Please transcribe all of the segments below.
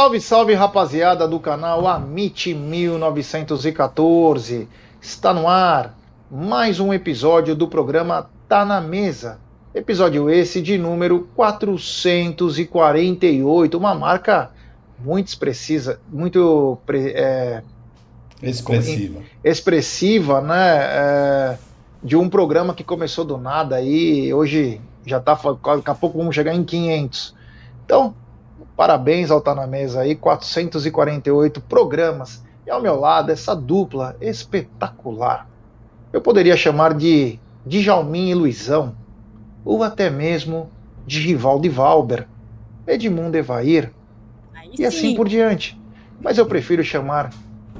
Salve, salve rapaziada do canal Amit 1914. Está no ar mais um episódio do programa Tá na Mesa. Episódio esse de número 448, uma marca muito expressiva, muito é, expressiva, expressiva, né? É, de um programa que começou do nada aí, hoje já tá, daqui a pouco vamos chegar em 500. Então, Parabéns ao Tá Na Mesa aí, 448 programas. E ao meu lado, essa dupla espetacular. Eu poderia chamar de Djalmin e Luizão, ou até mesmo de Rivaldo e Valber, Edmundo Evair, Aí e assim por diante. Mas eu prefiro chamar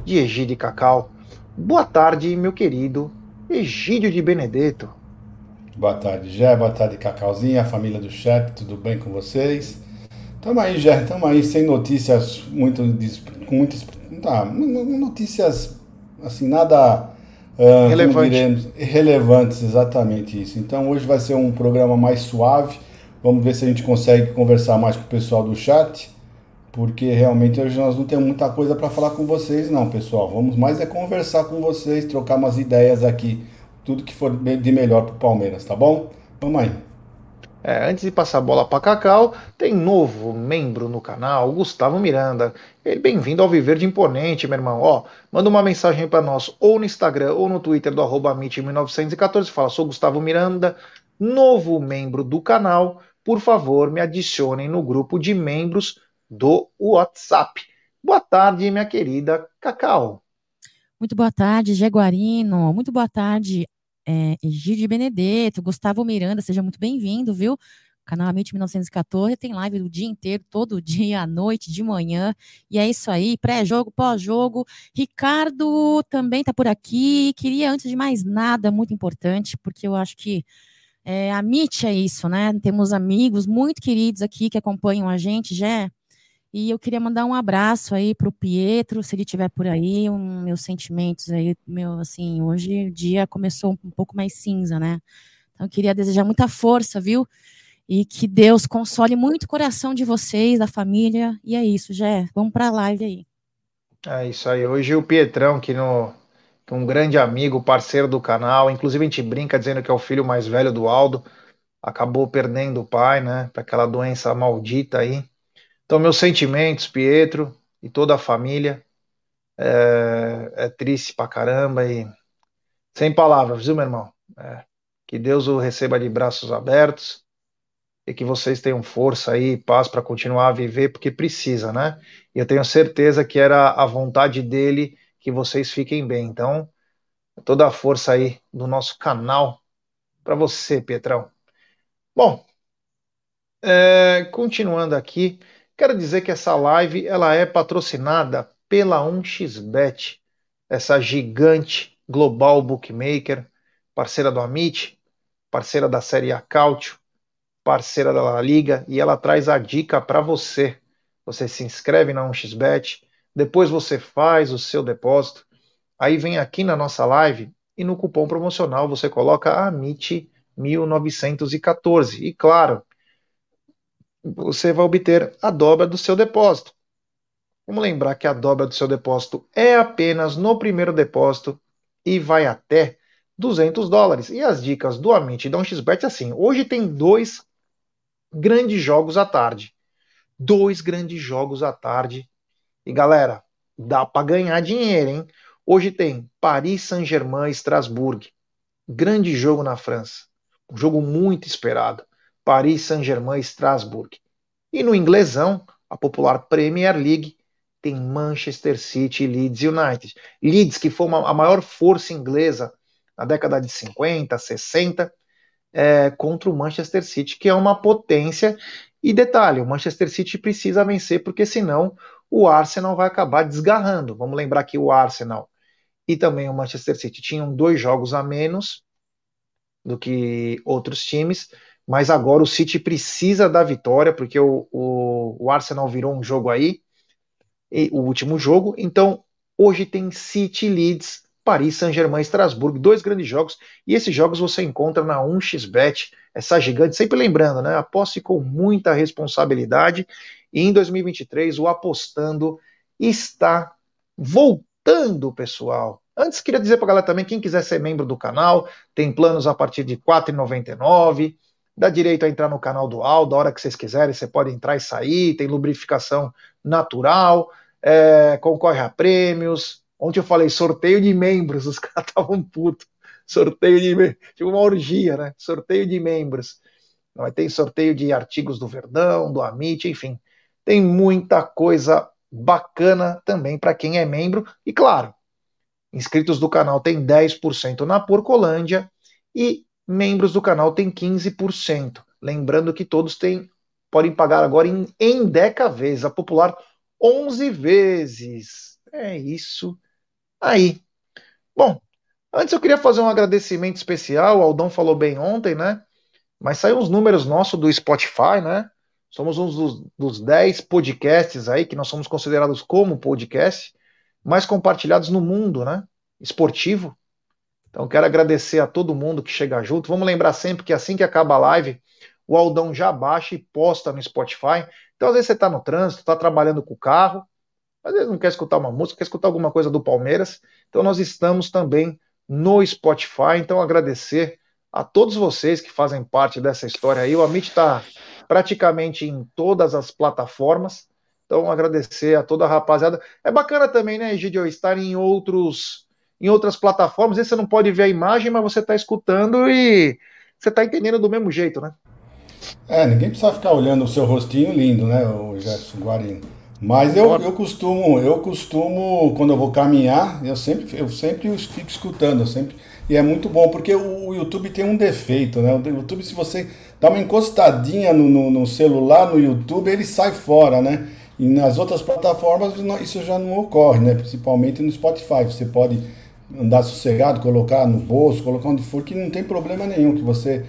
de Egídio e Cacau. Boa tarde, meu querido Egídio de Benedetto. Boa tarde, Jé. Boa tarde, Cacauzinha, a família do chat, tudo bem com vocês? Estamos aí, já estamos aí sem notícias muito. com muitas. Tá, notícias assim, nada. Uh, Relevante. diremos, relevantes, exatamente isso. Então hoje vai ser um programa mais suave. Vamos ver se a gente consegue conversar mais com o pessoal do chat, porque realmente hoje nós não temos muita coisa para falar com vocês, não, pessoal. Vamos mais é conversar com vocês, trocar umas ideias aqui, tudo que for de melhor para o Palmeiras, tá bom? Vamos aí. É, antes de passar a bola para Cacau, tem novo membro no canal, Gustavo Miranda. Bem-vindo ao Viver de Imponente, meu irmão. Ó, manda uma mensagem para nós ou no Instagram ou no Twitter do arroba 1914 Fala, sou Gustavo Miranda, novo membro do canal. Por favor, me adicionem no grupo de membros do WhatsApp. Boa tarde, minha querida Cacau. Muito boa tarde, Jaguarino. Muito boa tarde, é, Egídio Benedetto, Gustavo Miranda, seja muito bem-vindo, viu? Canal Amit 1914 tem live o dia inteiro, todo dia, à noite, de manhã. E é isso aí, pré-jogo, pós-jogo. Ricardo também está por aqui. Queria, antes de mais nada, muito importante, porque eu acho que é, a MIT é isso, né? Temos amigos muito queridos aqui que acompanham a gente, já e eu queria mandar um abraço aí para o Pietro, se ele estiver por aí, um, meus sentimentos aí, meu, assim, hoje o dia começou um pouco mais cinza, né? Então eu queria desejar muita força, viu? E que Deus console muito o coração de vocês, da família. E é isso, Jé. Vamos para a live aí. É isso aí. Hoje o Pietrão, que, no, um grande amigo, parceiro do canal, inclusive a gente brinca dizendo que é o filho mais velho do Aldo, acabou perdendo o pai, né, para aquela doença maldita aí. Então, meus sentimentos, Pietro e toda a família. É, é triste pra caramba e sem palavras, viu, meu irmão? É, que Deus o receba de braços abertos e que vocês tenham força aí, paz para continuar a viver, porque precisa, né? E eu tenho certeza que era a vontade dele que vocês fiquem bem. Então, toda a força aí do nosso canal para você, Pietrão. Bom, é, continuando aqui, Quero dizer que essa live ela é patrocinada pela 1xBet, essa gigante global bookmaker, parceira do Amit, parceira da Série A parceira da La Liga, e ela traz a dica para você. Você se inscreve na 1xBet, depois você faz o seu depósito, aí vem aqui na nossa live e no cupom promocional você coloca AMIT 1914. E claro, você vai obter a dobra do seu depósito. Vamos lembrar que a dobra do seu depósito é apenas no primeiro depósito e vai até 200 dólares. E as dicas do Amit e da 1xBet assim, hoje tem dois grandes jogos à tarde. Dois grandes jogos à tarde. E galera, dá para ganhar dinheiro, hein? Hoje tem Paris Saint-Germain e Strasbourg. Grande jogo na França. Um jogo muito esperado. Paris Saint-Germain e Strasbourg. E no inglesão, a popular Premier League, tem Manchester City e Leeds United. Leeds, que foi uma, a maior força inglesa na década de 50, 60, é, contra o Manchester City, que é uma potência. E detalhe, o Manchester City precisa vencer, porque senão o Arsenal vai acabar desgarrando. Vamos lembrar que o Arsenal e também o Manchester City tinham dois jogos a menos do que outros times mas agora o City precisa da vitória, porque o, o, o Arsenal virou um jogo aí, o último jogo. Então, hoje tem City Leeds, Paris Saint-Germain, Estrasburgo, dois grandes jogos, e esses jogos você encontra na 1xBet, essa gigante, sempre lembrando, né? Aposte com muita responsabilidade E em 2023, o Apostando está voltando, pessoal. Antes, queria dizer para a galera também, quem quiser ser membro do canal, tem planos a partir de R$ 4,99, dá direito a entrar no canal do Aldo, a hora que vocês quiserem, você pode entrar e sair, tem lubrificação natural, é, concorre a prêmios. Ontem eu falei sorteio de membros, os caras estavam putos. Sorteio de membros, tipo uma orgia, né? Sorteio de membros. Vai ter sorteio de artigos do Verdão, do Amit, enfim. Tem muita coisa bacana também para quem é membro. E claro, inscritos do canal tem 10% na Porcolândia e membros do canal tem 15%. Lembrando que todos têm, podem pagar agora em, em Deca vezes, a popular 11 vezes. É isso aí. Bom, antes eu queria fazer um agradecimento especial. O Aldão falou bem ontem, né? Mas saiu uns números nossos do Spotify, né? Somos um dos, dos 10 podcasts aí que nós somos considerados como podcast mais compartilhados no mundo, né? Esportivo. Então quero agradecer a todo mundo que chega junto. Vamos lembrar sempre que assim que acaba a live, o Aldão já baixa e posta no Spotify. Então às vezes você está no trânsito, está trabalhando com o carro, às vezes não quer escutar uma música, quer escutar alguma coisa do Palmeiras. Então nós estamos também no Spotify. Então agradecer a todos vocês que fazem parte dessa história aí. O Amit está praticamente em todas as plataformas. Então, agradecer a toda a rapaziada. É bacana também, né, Egidio, estar em outros em outras plataformas. Aí você não pode ver a imagem, mas você está escutando e você está entendendo do mesmo jeito, né? É, ninguém precisa ficar olhando o seu rostinho lindo, né, o Gerson Guarino. Mas eu, eu costumo, eu costumo, quando eu vou caminhar, eu sempre, eu sempre fico escutando, eu sempre. E é muito bom, porque o YouTube tem um defeito, né? O YouTube, se você dá uma encostadinha no, no, no, celular, no YouTube, ele sai fora, né? E nas outras plataformas isso já não ocorre, né? Principalmente no Spotify. Você pode andar sossegado, colocar no bolso, colocar onde for, que não tem problema nenhum, que você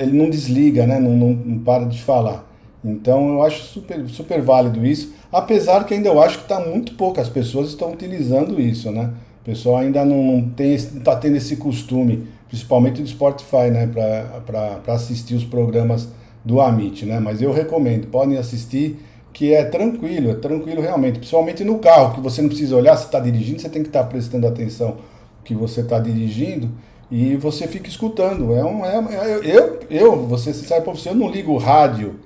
ele não desliga, né? Não, não, não, para de falar. Então eu acho super, super válido isso, apesar que ainda eu acho que está muito poucas pessoas estão utilizando isso, né? O pessoal ainda não, está tendo esse costume principalmente do Spotify, né, para assistir os programas do Amit, né? Mas eu recomendo, podem assistir, que é tranquilo, é tranquilo realmente, principalmente no carro, que você não precisa olhar se está dirigindo, você tem que estar tá prestando atenção que você está dirigindo e você fica escutando. É um, é, é, eu, eu, você sabe para você, eu não ligo rádio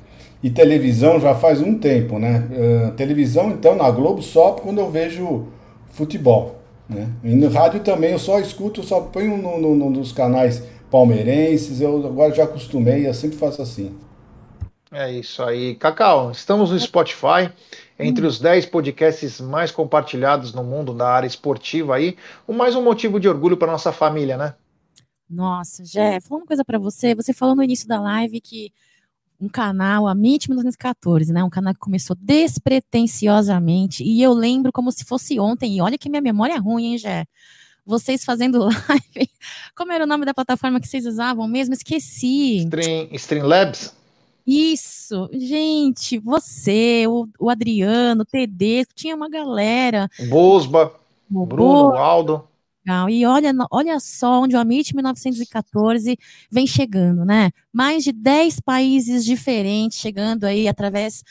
e televisão já faz um tempo, né? Uh, televisão, então, na Globo só quando eu vejo futebol. Né? E no rádio também eu só escuto, só ponho no, no, no, nos canais palmeirenses, eu agora já acostumei, eu sempre faço assim. É isso aí. Cacau, estamos no Spotify, entre os 10 podcasts mais compartilhados no mundo da área esportiva aí. O mais um motivo de orgulho para nossa família, né? Nossa, Jeff, uma coisa para você. Você falou no início da live que um canal, a MIT 1914, né? Um canal que começou despretensiosamente. E eu lembro como se fosse ontem. E olha que minha memória é ruim, hein, Jé? Vocês fazendo live. Como era o nome da plataforma que vocês usavam mesmo? Esqueci. Stream, Streamlabs? Isso, gente, você, o, o Adriano, o TD, tinha uma galera. Bosba, Bruno, Aldo legal. E olha, olha só onde o Amit 1914 vem chegando, né? Mais de 10 países diferentes chegando aí através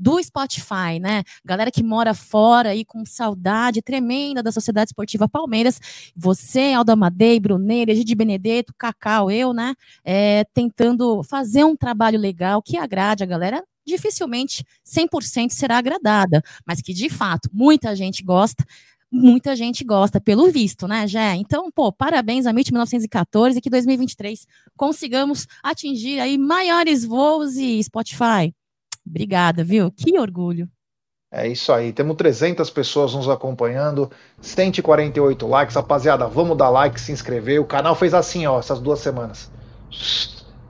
do Spotify, né? Galera que mora fora aí com saudade tremenda da Sociedade Esportiva Palmeiras. Você, Aldo Amadei, Bruneira, Gide Benedetto, Cacau, eu, né? É, tentando fazer um trabalho legal que agrade a galera dificilmente 100% será agradada, mas que de fato muita gente gosta muita gente gosta, pelo visto, né, Jé? Então, pô, parabéns a MIT 1914 e que 2023 consigamos atingir aí maiores voos e Spotify. Obrigada, viu? Que orgulho. É isso aí, temos 300 pessoas nos acompanhando, 148 likes, rapaziada, vamos dar like, se inscrever, o canal fez assim, ó, essas duas semanas,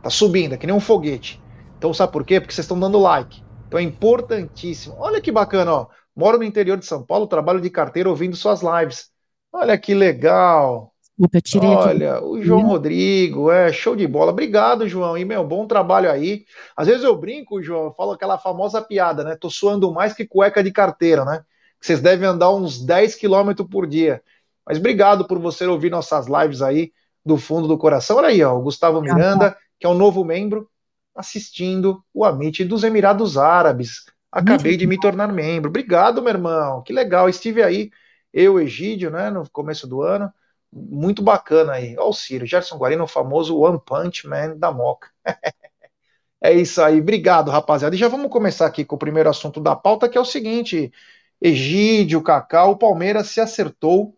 tá subindo, é que nem um foguete, então sabe por quê? Porque vocês estão dando like, então é importantíssimo, olha que bacana, ó, Moro no interior de São Paulo, trabalho de carteira ouvindo suas lives. Olha que legal. Desculpa, eu tirei Olha, aqui. o João Rodrigo, é show de bola. Obrigado, João. E meu, bom trabalho aí. Às vezes eu brinco, João, eu falo aquela famosa piada, né? Tô suando mais que cueca de carteira, né? Vocês devem andar uns 10 quilômetros por dia. Mas obrigado por você ouvir nossas lives aí do fundo do coração. Olha aí, ó, o Gustavo Miranda, que é um novo membro, assistindo o Amit dos Emirados Árabes. Acabei de me tornar membro. Obrigado, meu irmão. Que legal. Estive aí, eu, Egídio, né, no começo do ano. Muito bacana aí. Olha o Ciro, Gerson Guarino, o famoso One Punch Man da Moca. é isso aí. Obrigado, rapaziada. E já vamos começar aqui com o primeiro assunto da pauta, que é o seguinte: Egídio, Cacau, o Palmeiras se acertou.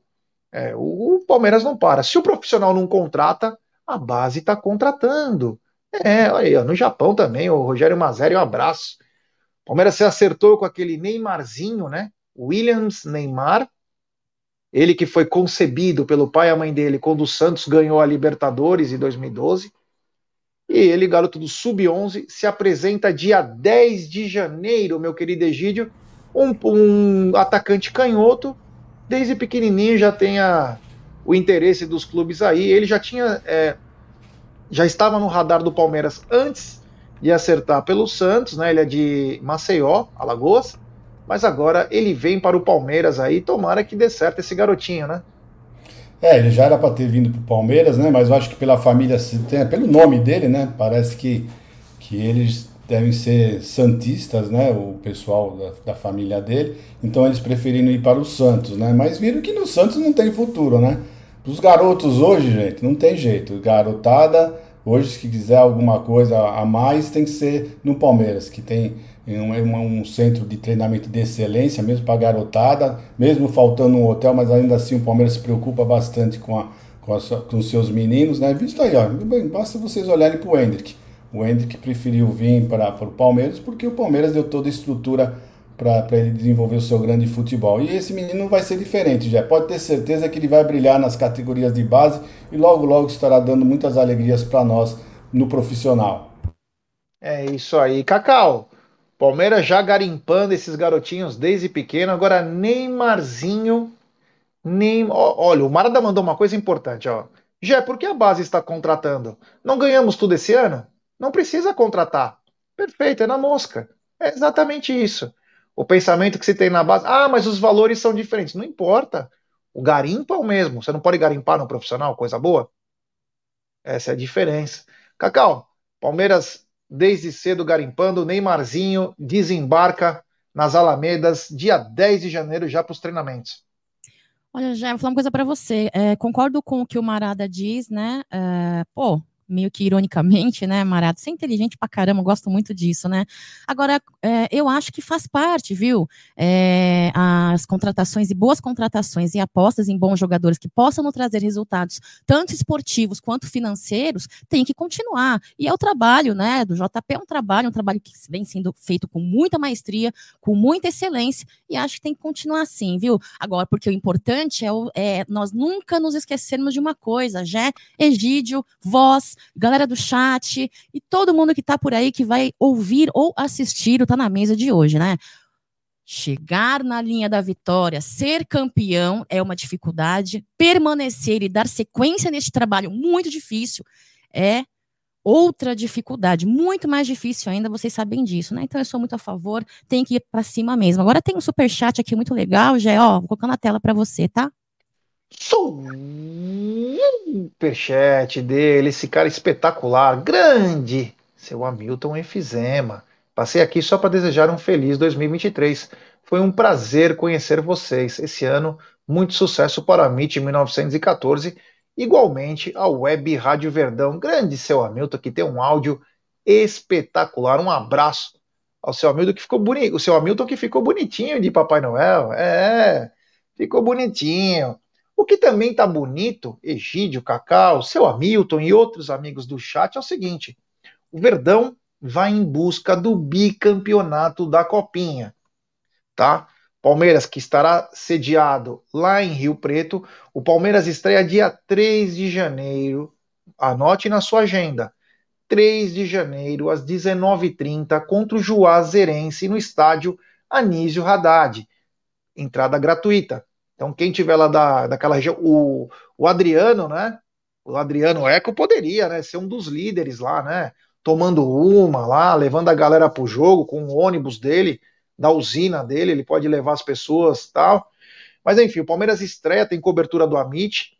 É, o, o Palmeiras não para. Se o profissional não contrata, a base está contratando. É, olha aí, ó, no Japão também, o Rogério Mazeri, um abraço. Palmeiras se acertou com aquele Neymarzinho, né? Williams Neymar, ele que foi concebido pelo pai e a mãe dele quando o Santos ganhou a Libertadores em 2012. E ele, garoto do Sub-11, se apresenta dia 10 de janeiro, meu querido Egídio, um, um atacante canhoto, desde pequenininho já tem a, o interesse dos clubes aí. Ele já tinha, é, já estava no radar do Palmeiras antes de acertar pelo Santos, né? Ele é de Maceió, Alagoas, mas agora ele vem para o Palmeiras aí, tomara que dê certo esse garotinho, né? É, ele já era para ter vindo para o Palmeiras, né? Mas eu acho que pela família, pelo nome dele, né? Parece que, que eles devem ser santistas, né? O pessoal da, da família dele. Então eles preferiram ir para o Santos, né? Mas viram que no Santos não tem futuro, né? Os garotos hoje, gente, não tem jeito. Garotada, hoje, se quiser alguma coisa a mais, tem que ser no Palmeiras, que tem um, um centro de treinamento de excelência, mesmo para garotada, mesmo faltando um hotel, mas ainda assim o Palmeiras se preocupa bastante com, a, com, a, com os seus meninos, né? Visto aí, ó, bem, basta vocês olharem para o Hendrick. O Hendrick preferiu vir para o Palmeiras porque o Palmeiras deu toda a estrutura para ele desenvolver o seu grande futebol. E esse menino vai ser diferente, já pode ter certeza que ele vai brilhar nas categorias de base e logo logo estará dando muitas alegrias para nós no profissional. É isso aí, Cacau. Palmeiras já garimpando esses garotinhos desde pequeno. Agora, Neymarzinho. Nem... Olha, o Marada mandou uma coisa importante. Ó. Já, por que a base está contratando? Não ganhamos tudo esse ano? Não precisa contratar. Perfeito, é na mosca. É exatamente isso. O pensamento que se tem na base. Ah, mas os valores são diferentes. Não importa. O garimpo é o mesmo. Você não pode garimpar no profissional, coisa boa? Essa é a diferença. Cacau, Palmeiras desde cedo garimpando. Neymarzinho desembarca nas Alamedas dia 10 de janeiro já para os treinamentos. Olha, já vou falar uma coisa para você. É, concordo com o que o Marada diz, né? É, pô, meio que ironicamente, né, Marato? Você é inteligente pra caramba, gosto muito disso, né? Agora, é, eu acho que faz parte, viu? É, as contratações e boas contratações e apostas em bons jogadores que possam nos trazer resultados, tanto esportivos quanto financeiros, tem que continuar. E é o trabalho, né, do JP, é um trabalho, um trabalho que vem sendo feito com muita maestria, com muita excelência, e acho que tem que continuar assim, viu? Agora, porque o importante é, o, é nós nunca nos esquecermos de uma coisa, já Egídio, voz, galera do chat e todo mundo que está por aí que vai ouvir ou assistir o Tá na Mesa de hoje, né? Chegar na linha da vitória, ser campeão é uma dificuldade, permanecer e dar sequência neste trabalho muito difícil é outra dificuldade, muito mais difícil ainda, vocês sabem disso, né? Então eu sou muito a favor, tem que ir para cima mesmo. Agora tem um super chat aqui muito legal, já, ó, vou colocar na tela para você, tá? Superchat dele, esse cara espetacular, grande, seu Hamilton Efizema. Passei aqui só para desejar um feliz 2023. Foi um prazer conhecer vocês. Esse ano, muito sucesso para a MIT 1914, igualmente a Web Rádio Verdão. Grande seu Hamilton, que tem um áudio espetacular. Um abraço ao seu Hamilton que ficou bonito. O seu Hamilton que ficou bonitinho de Papai Noel. É, ficou bonitinho. O que também está bonito, Egídio, Cacau, seu Hamilton e outros amigos do chat, é o seguinte: o Verdão vai em busca do bicampeonato da Copinha, tá? Palmeiras que estará sediado lá em Rio Preto. O Palmeiras estreia dia 3 de janeiro. Anote na sua agenda. 3 de janeiro, às 19h30, contra o Juazeirense no estádio Anísio Haddad. Entrada gratuita. Então, quem tiver lá da, daquela região, o, o Adriano, né? O Adriano Eco poderia, né? Ser um dos líderes lá, né? Tomando uma lá, levando a galera pro jogo com o ônibus dele, da usina dele, ele pode levar as pessoas tal. Mas enfim, o Palmeiras estreia, tem cobertura do Amit,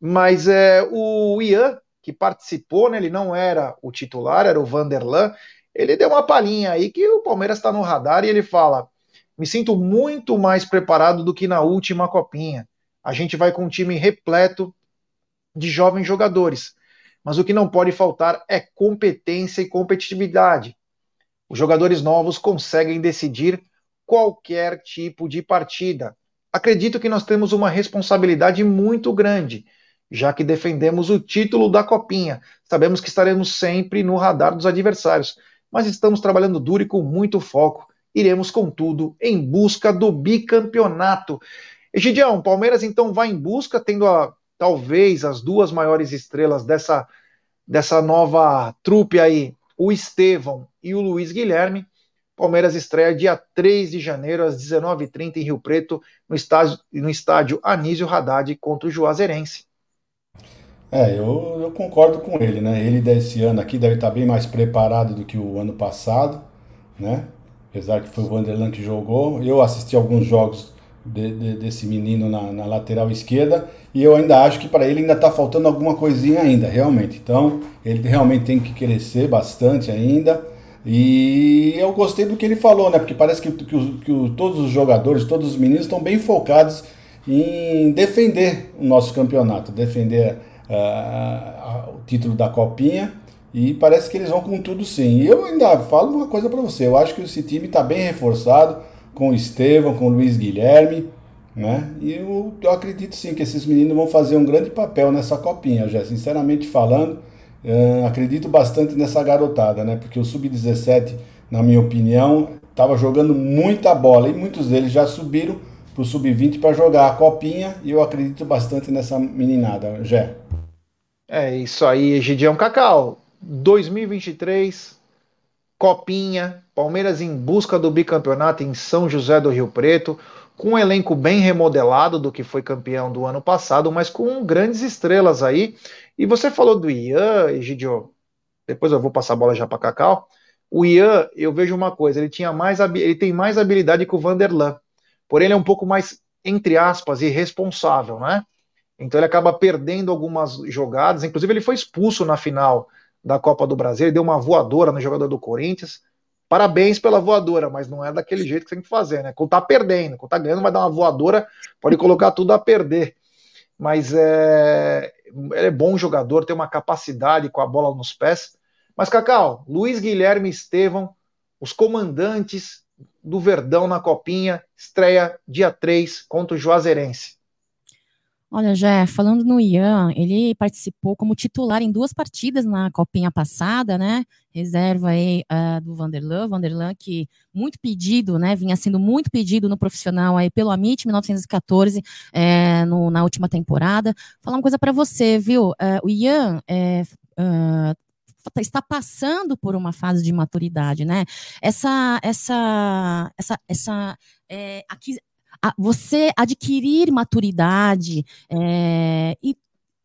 mas é o Ian, que participou, né? Ele não era o titular, era o Vanderlan. ele deu uma palhinha aí que o Palmeiras está no radar e ele fala: me sinto muito mais preparado do que na última copinha. A gente vai com um time repleto de jovens jogadores, mas o que não pode faltar é competência e competitividade. Os jogadores novos conseguem decidir qualquer tipo de partida. Acredito que nós temos uma responsabilidade muito grande, já que defendemos o título da Copinha. Sabemos que estaremos sempre no radar dos adversários, mas estamos trabalhando duro e com muito foco. Iremos, contudo, em busca do bicampeonato. Egidião, Palmeiras então vai em busca, tendo a, talvez as duas maiores estrelas dessa, dessa nova trupe aí, o Estevão e o Luiz Guilherme. Palmeiras estreia dia 3 de janeiro, às 19h30, em Rio Preto, no estádio, no estádio Anísio Haddad contra o Juazeirense. É, eu, eu, concordo com ele, né? Ele desse ano aqui deve estar bem mais preparado do que o ano passado, né? Apesar que foi o Vanderlan que jogou. Eu assisti alguns jogos de, de, desse menino na, na, lateral esquerda e eu ainda acho que para ele ainda está faltando alguma coisinha ainda, realmente. Então, ele realmente tem que crescer bastante ainda. E eu gostei do que ele falou, né? Porque parece que, que, que todos os jogadores, todos os meninos estão bem focados em defender o nosso campeonato, defender uh, o título da Copinha. E parece que eles vão com tudo sim. E eu ainda falo uma coisa para você: eu acho que esse time está bem reforçado com o Estevão, com o Luiz Guilherme. Né? E eu, eu acredito sim que esses meninos vão fazer um grande papel nessa copinha, já sinceramente falando. Uh, acredito bastante nessa garotada, né? Porque o Sub-17, na minha opinião, estava jogando muita bola e muitos deles já subiram para o Sub-20 para jogar a copinha e eu acredito bastante nessa meninada, Jé. É isso aí, Gideão Cacau. 2023, Copinha, Palmeiras em busca do bicampeonato em São José do Rio Preto, com um elenco bem remodelado do que foi campeão do ano passado, mas com grandes estrelas aí. E você falou do Ian, Egidio, depois eu vou passar a bola já para Cacau. O Ian, eu vejo uma coisa, ele tinha mais ele tem mais habilidade que o Vanderlan. Porém, ele é um pouco mais, entre aspas, irresponsável, né? Então ele acaba perdendo algumas jogadas. Inclusive, ele foi expulso na final da Copa do Brasil, ele deu uma voadora no jogador do Corinthians. Parabéns pela voadora, mas não é daquele jeito que você tem que fazer, né? Quando tá perdendo, quando tá ganhando, vai dar uma voadora, pode colocar tudo a perder. Mas é, ele é bom jogador, tem uma capacidade com a bola nos pés. Mas, Cacau, Luiz Guilherme Estevão, os comandantes do Verdão na Copinha, estreia dia 3 contra o Juazeirense. Olha, já falando no Ian, ele participou como titular em duas partidas na Copinha passada, né? Reserva aí uh, do Vanderlan, Vanderlan que muito pedido, né? Vinha sendo muito pedido no profissional aí pelo Amit 1914 é, no, na última temporada. Falar uma coisa para você, viu? Uh, o Ian é, uh, está passando por uma fase de maturidade, né? Essa, essa, essa, essa é, aqui, você adquirir maturidade é, e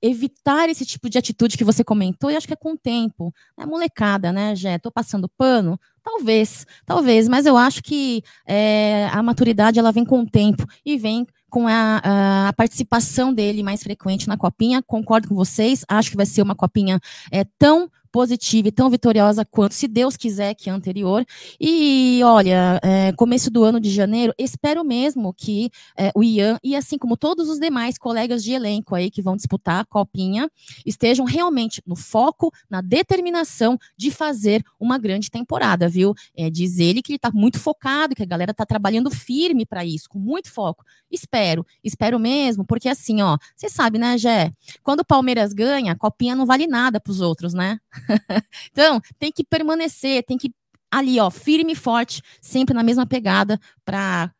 evitar esse tipo de atitude que você comentou, e acho que é com o tempo. É molecada, né, Jé? Tô passando pano? Talvez, talvez, mas eu acho que é, a maturidade ela vem com o tempo e vem com a, a, participação dele mais frequente na copinha. Concordo com vocês, acho que vai ser uma copinha é, tão positiva e tão vitoriosa quanto, se Deus quiser, que a anterior. E olha, é, começo do ano de janeiro, espero mesmo que é, o Ian e assim como todos os demais colegas de elenco aí que vão disputar a copinha estejam realmente no foco, na determinação de fazer uma grande temporada, viu? É, diz ele que ele está muito focado, que a galera está trabalhando firme para isso, com muito foco. Espero, espero mesmo, porque assim, ó, você sabe, né, Jé? Quando o Palmeiras ganha, a copinha não vale nada para os outros, né? então, tem que permanecer, tem que ali, ó, firme e forte, sempre na mesma pegada, para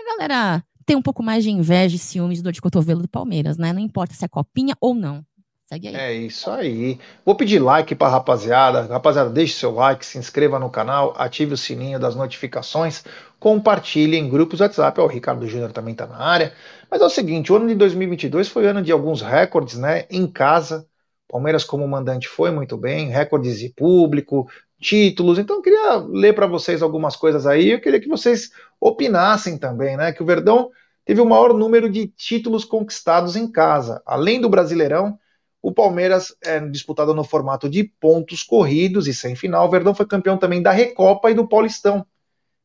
a galera ter um pouco mais de inveja e ciúmes do de cotovelo do Palmeiras, né? Não importa se é copinha ou não. Segue aí. É isso aí. Vou pedir like para rapaziada. Rapaziada, deixe seu like, se inscreva no canal, ative o sininho das notificações, compartilhe em grupos WhatsApp. o Ricardo Júnior também está na área. Mas é o seguinte, o ano de 2022 foi ano de alguns recordes, né? Em casa, Palmeiras como mandante foi muito bem, recordes de público, títulos. Então eu queria ler para vocês algumas coisas aí. Eu queria que vocês opinassem também, né? Que o Verdão teve o maior número de títulos conquistados em casa. Além do Brasileirão, o Palmeiras é disputado no formato de pontos corridos e sem final. O Verdão foi campeão também da Recopa e do Paulistão.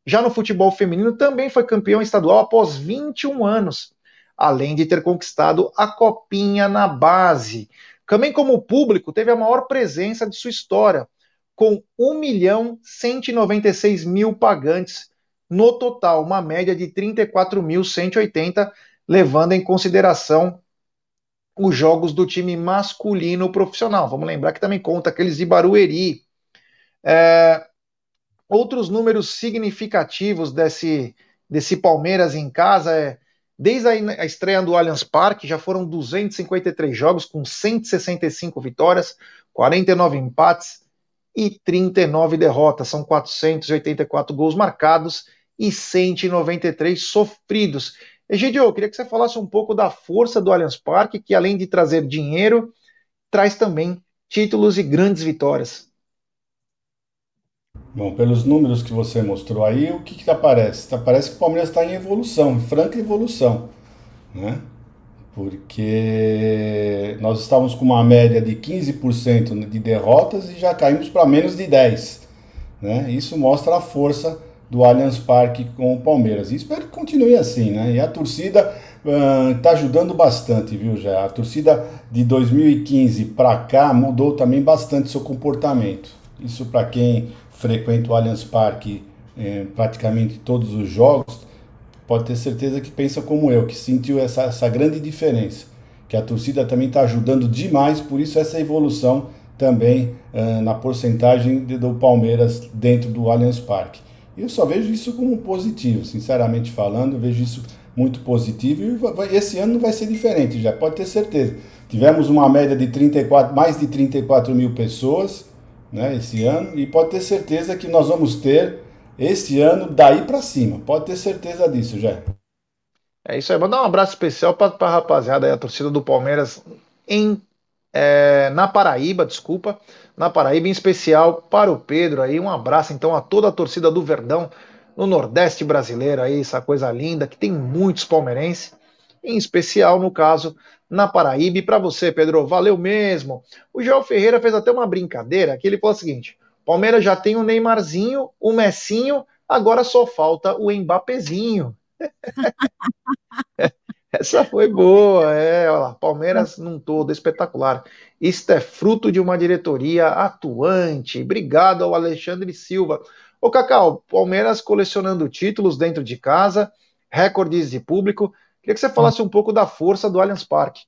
Já no futebol feminino, também foi campeão estadual após 21 anos, além de ter conquistado a Copinha na base. Também, como público, teve a maior presença de sua história, com 1 milhão 196 mil pagantes no total, uma média de 34.180, levando em consideração os jogos do time masculino profissional. Vamos lembrar que também conta aqueles de Barueri. É, Outros números significativos desse, desse Palmeiras em casa é desde a estreia do Allianz Parque já foram 253 jogos com 165 vitórias, 49 empates e 39 derrotas. São 484 gols marcados e 193 sofridos. Egidio, eu queria que você falasse um pouco da força do Allianz Parque, que além de trazer dinheiro, traz também títulos e grandes vitórias. Bom, pelos números que você mostrou aí, o que, que aparece? Parece que o Palmeiras está em evolução, em franca evolução, né? Porque nós estávamos com uma média de 15% de derrotas e já caímos para menos de 10%. Né? Isso mostra a força do Allianz Parque com o Palmeiras. E espero que continue assim, né? E a torcida está uh, ajudando bastante, viu, já? A torcida de 2015 para cá mudou também bastante seu comportamento. Isso para quem frequenta o Allianz Parque é, praticamente todos os jogos, pode ter certeza que pensa como eu, que sentiu essa, essa grande diferença, que a torcida também está ajudando demais, por isso essa evolução também uh, na porcentagem de, do Palmeiras dentro do Allianz Parque. Eu só vejo isso como positivo, sinceramente falando, vejo isso muito positivo e esse ano não vai ser diferente, já pode ter certeza. Tivemos uma média de 34, mais de 34 mil pessoas, né, esse ano, e pode ter certeza que nós vamos ter esse ano daí para cima. Pode ter certeza disso, já. É isso aí. Mandar um abraço especial para a rapaziada aí, a torcida do Palmeiras em é, na Paraíba, desculpa, na Paraíba, em especial para o Pedro aí. Um abraço então a toda a torcida do Verdão no Nordeste brasileiro aí, essa coisa linda que tem muitos palmeirenses, em especial no caso na Paraíba. E para você, Pedro, valeu mesmo. O João Ferreira fez até uma brincadeira que ele falou o seguinte: Palmeiras já tem o Neymarzinho, o Messinho, agora só falta o Mbappézinho. Essa foi boa, é, olha lá, Palmeiras num todo, espetacular. Isto é fruto de uma diretoria atuante. Obrigado ao Alexandre Silva. Ô Cacau, Palmeiras colecionando títulos dentro de casa, recordes de público. Queria que você falasse um pouco da força do Allianz Parque.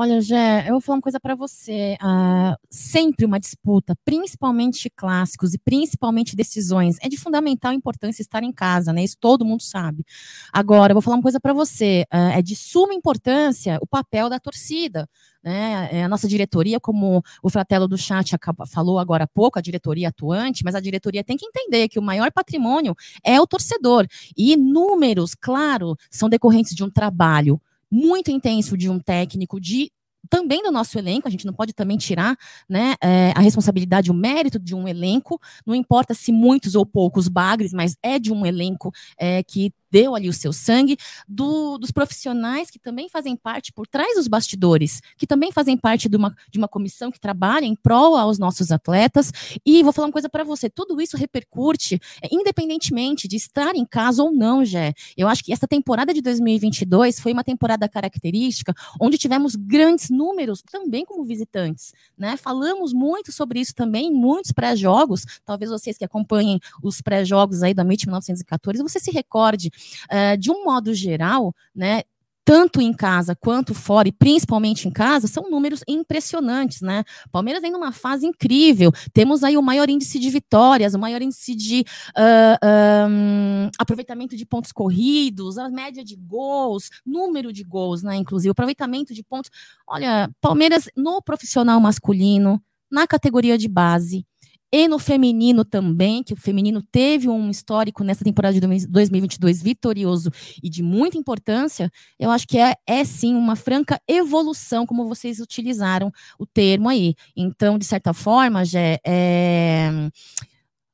Olha, Jé, eu vou falar uma coisa para você. Uh, sempre uma disputa, principalmente clássicos e principalmente decisões, é de fundamental importância estar em casa, né? Isso todo mundo sabe. Agora, eu vou falar uma coisa para você. Uh, é de suma importância o papel da torcida. Né? É, a nossa diretoria, como o Fratelo do Chat falou agora há pouco, a diretoria atuante, mas a diretoria tem que entender que o maior patrimônio é o torcedor. E números, claro, são decorrentes de um trabalho muito intenso de um técnico, de também do nosso elenco, a gente não pode também tirar né, é, a responsabilidade, o mérito de um elenco, não importa se muitos ou poucos bagres, mas é de um elenco é, que deu ali o seu sangue, do, dos profissionais que também fazem parte por trás dos bastidores, que também fazem parte de uma, de uma comissão que trabalha em prol aos nossos atletas. E vou falar uma coisa para você: tudo isso repercute, é, independentemente de estar em casa ou não, Jé. Eu acho que essa temporada de 2022 foi uma temporada característica, onde tivemos grandes números também como visitantes. Né? Falamos muito sobre isso também em muitos pré-jogos. Talvez vocês que acompanhem os pré-jogos aí da MIT 1914, você se recorde Uh, de um modo geral, né, tanto em casa quanto fora, e principalmente em casa, são números impressionantes, né? Palmeiras vem numa fase incrível. Temos aí o maior índice de vitórias, o maior índice de uh, um, aproveitamento de pontos corridos, a média de gols, número de gols, né? Inclusive, aproveitamento de pontos. Olha, Palmeiras no profissional masculino, na categoria de base, e no feminino também, que o feminino teve um histórico nessa temporada de 2022 vitorioso e de muita importância, eu acho que é, é sim uma franca evolução, como vocês utilizaram o termo aí. Então, de certa forma, já é,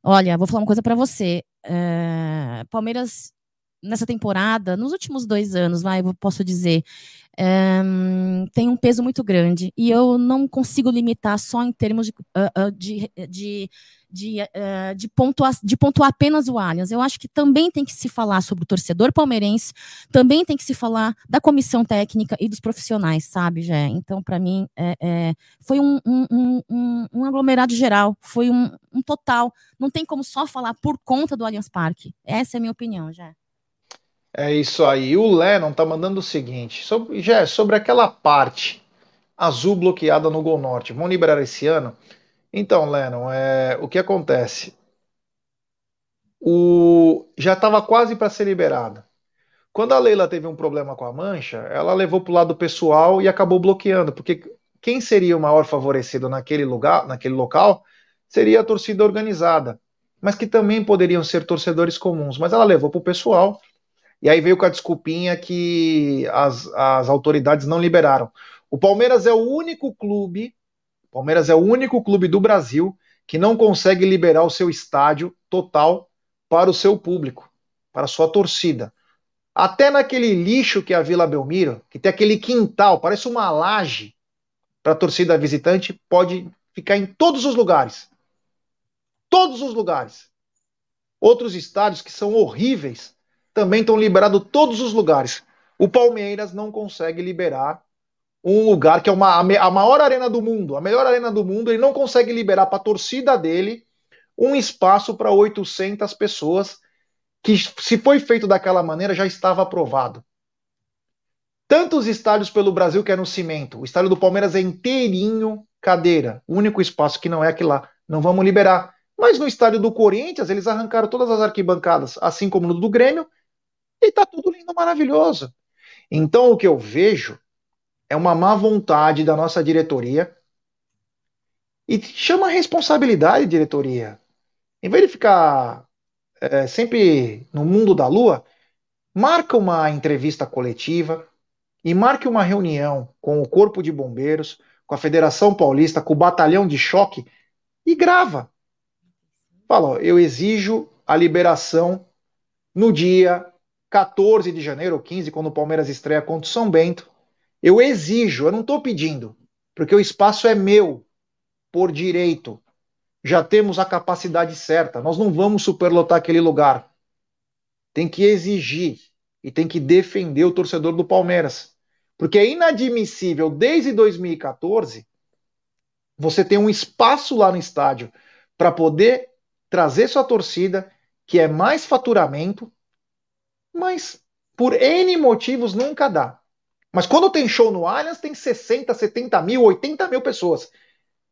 olha, vou falar uma coisa para você. É, Palmeiras nessa temporada, nos últimos dois anos, vai, eu posso dizer, é, tem um peso muito grande. E eu não consigo limitar só em termos de, uh, uh, de, de de, uh, de, pontuar, de pontuar apenas o Allianz. Eu acho que também tem que se falar sobre o torcedor palmeirense, também tem que se falar da comissão técnica e dos profissionais, sabe, Jé? Então, para mim, é, é, foi um, um, um, um, aglomerado geral, foi um, total. Não tem como só falar por conta do Allianz Parque. Essa é a minha opinião, Jé. É isso aí. O Lennon tá mandando o seguinte: sobre, Jé, sobre aquela parte azul bloqueada no Gol Norte, vão liberar esse ano? Então, Lennon, é, o que acontece? O, já estava quase para ser liberada. Quando a Leila teve um problema com a mancha, ela levou para o lado pessoal e acabou bloqueando, porque quem seria o maior favorecido naquele lugar, naquele local, seria a torcida organizada, mas que também poderiam ser torcedores comuns. Mas ela levou para o pessoal e aí veio com a desculpinha que as, as autoridades não liberaram. O Palmeiras é o único clube Palmeiras é o único clube do Brasil que não consegue liberar o seu estádio total para o seu público, para a sua torcida. Até naquele lixo que é a Vila Belmiro, que tem aquele quintal, parece uma laje para a torcida visitante, pode ficar em todos os lugares. Todos os lugares. Outros estádios que são horríveis também estão liberados todos os lugares. O Palmeiras não consegue liberar um lugar que é uma, a maior arena do mundo, a melhor arena do mundo, ele não consegue liberar para a torcida dele um espaço para 800 pessoas, que se foi feito daquela maneira já estava aprovado. Tantos estádios pelo Brasil que é no cimento. O estádio do Palmeiras é inteirinho cadeira. O único espaço que não é aquele lá. Não vamos liberar. Mas no estádio do Corinthians, eles arrancaram todas as arquibancadas, assim como no do Grêmio, e tá tudo lindo, maravilhoso. Então o que eu vejo é uma má vontade da nossa diretoria. E chama a responsabilidade, diretoria. Em vez de ficar é, sempre no mundo da lua, marca uma entrevista coletiva e marque uma reunião com o Corpo de Bombeiros, com a Federação Paulista, com o Batalhão de Choque e grava. Fala, eu exijo a liberação no dia 14 de janeiro ou 15, quando o Palmeiras estreia contra o São Bento, eu exijo, eu não estou pedindo, porque o espaço é meu, por direito. Já temos a capacidade certa, nós não vamos superlotar aquele lugar. Tem que exigir e tem que defender o torcedor do Palmeiras. Porque é inadmissível, desde 2014, você ter um espaço lá no estádio para poder trazer sua torcida, que é mais faturamento, mas por N motivos nunca dá. Mas quando tem show no Allianz, tem 60, 70 mil, 80 mil pessoas.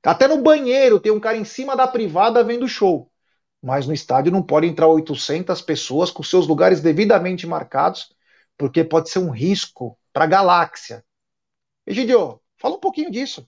Até no banheiro tem um cara em cima da privada vendo show. Mas no estádio não pode entrar 800 pessoas com seus lugares devidamente marcados, porque pode ser um risco para a galáxia. Egidio, fala um pouquinho disso.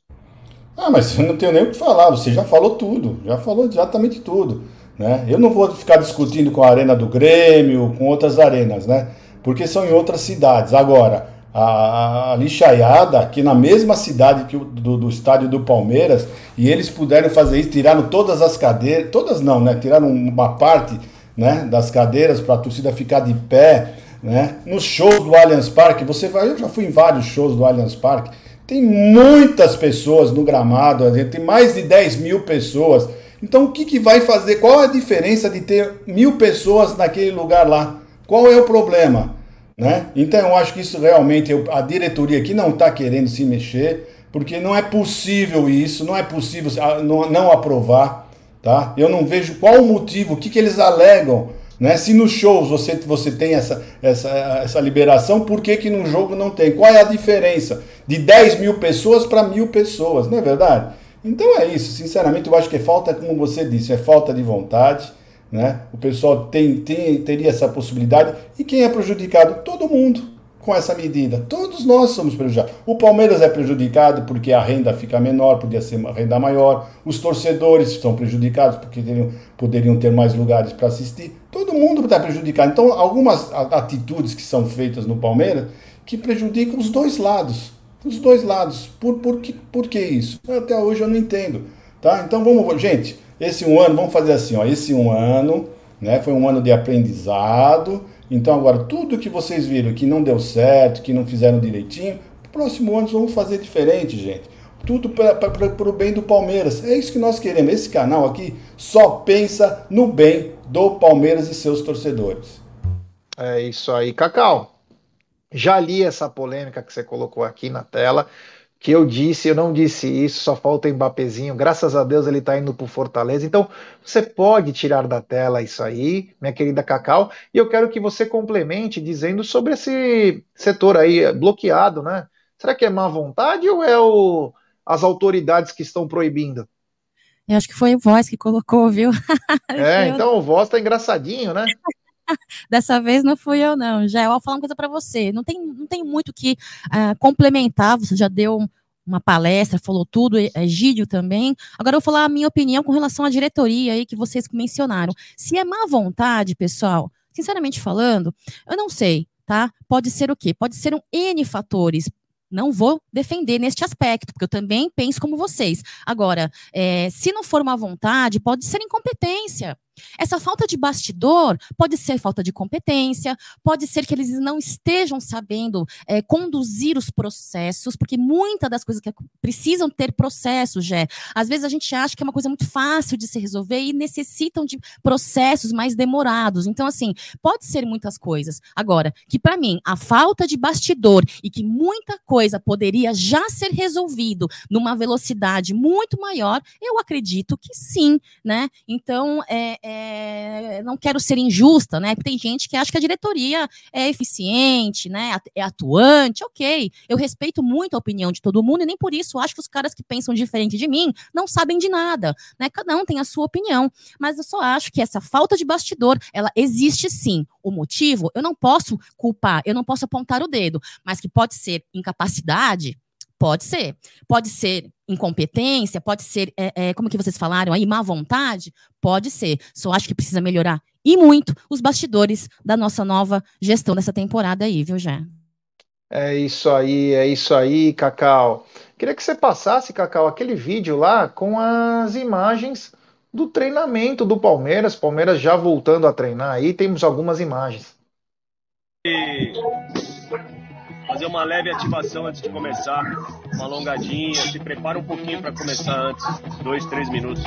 Ah, mas eu não tenho nem o que falar, você já falou tudo, já falou exatamente tudo. Né? Eu não vou ficar discutindo com a Arena do Grêmio, com outras arenas, né? Porque são em outras cidades. Agora, a, a lixaiada aqui na mesma cidade que o, do, do, estádio do Palmeiras e eles puderam fazer isso, tiraram todas as cadeiras, todas não, né? Tiraram uma parte né, das cadeiras para a torcida ficar de pé, né? Nos shows do Allianz Parque, você vai, eu já fui em vários shows do Allianz Parque, tem muitas pessoas no gramado, tem mais de 10 mil pessoas. Então o que, que vai fazer? Qual a diferença de ter mil pessoas naquele lugar lá? Qual é o problema? Né? Então eu acho que isso realmente a diretoria aqui não está querendo se mexer, porque não é possível isso, não é possível não, aprovar. Tá? Eu não vejo qual o motivo, o que, que eles alegam. Né? Se nos shows você, você tem essa, essa, essa liberação, por que, que no jogo não tem? Qual é a diferença de 10 mil pessoas para mil pessoas, não é verdade? Então é isso, sinceramente eu acho que é falta, como você disse, é falta de vontade. Né? O pessoal tem, tem, teria essa possibilidade. E quem é prejudicado? Todo mundo com essa medida. Todos nós somos prejudicados. O Palmeiras é prejudicado porque a renda fica menor, podia ser uma renda maior. Os torcedores estão prejudicados porque teriam, poderiam ter mais lugares para assistir. Todo mundo está prejudicado. Então, algumas atitudes que são feitas no Palmeiras que prejudicam os dois lados. Os dois lados. Por, por, que, por que isso? Até hoje eu não entendo. Tá? Então vamos, gente. Esse um ano, vamos fazer assim, ó, esse um ano, né, foi um ano de aprendizado. Então agora tudo que vocês viram que não deu certo, que não fizeram direitinho, Próximo ano vamos fazer diferente, gente. Tudo para o bem do Palmeiras. É isso que nós queremos. Esse canal aqui só pensa no bem do Palmeiras e seus torcedores. É isso aí, Cacau. Já li essa polêmica que você colocou aqui na tela que eu disse, eu não disse isso, só falta o Mbappézinho, graças a Deus ele está indo para o Fortaleza, então você pode tirar da tela isso aí, minha querida Cacau, e eu quero que você complemente dizendo sobre esse setor aí bloqueado, né? Será que é má vontade ou é o, as autoridades que estão proibindo? Eu acho que foi o Voz que colocou, viu? é, então o Voz tá engraçadinho, né? Dessa vez não fui eu, não. Já eu vou falar uma coisa para você. Não tem, não tem muito que uh, complementar. Você já deu uma palestra, falou tudo, Egídio também. Agora eu vou falar a minha opinião com relação à diretoria aí que vocês mencionaram. Se é má vontade, pessoal, sinceramente falando, eu não sei, tá? Pode ser o quê? Pode ser um N fatores não vou defender neste aspecto, porque eu também penso como vocês. Agora, é, se não for uma vontade, pode ser incompetência. Essa falta de bastidor pode ser falta de competência, pode ser que eles não estejam sabendo é, conduzir os processos, porque muitas das coisas que precisam ter processos, já. Às vezes a gente acha que é uma coisa muito fácil de se resolver e necessitam de processos mais demorados. Então, assim, pode ser muitas coisas. Agora, que para mim, a falta de bastidor e que muita coisa poderia já ser resolvido numa velocidade muito maior, eu acredito que sim, né? Então, é, é, não quero ser injusta, né? Tem gente que acha que a diretoria é eficiente, né? É atuante, ok. Eu respeito muito a opinião de todo mundo e nem por isso acho que os caras que pensam diferente de mim não sabem de nada, né? Cada um tem a sua opinião, mas eu só acho que essa falta de bastidor, ela existe sim. O motivo, eu não posso culpar, eu não posso apontar o dedo, mas que pode ser incapacidade, Pode ser. Pode ser incompetência, pode ser, é, é, como que vocês falaram aí, má vontade? Pode ser. Só acho que precisa melhorar e muito os bastidores da nossa nova gestão dessa temporada aí, viu, Jé? É isso aí, é isso aí, Cacau. Queria que você passasse, Cacau, aquele vídeo lá com as imagens do treinamento do Palmeiras. Palmeiras já voltando a treinar aí, temos algumas imagens. E fazer uma leve ativação antes de começar, uma alongadinha, se prepara um pouquinho para começar antes, dois, três minutos.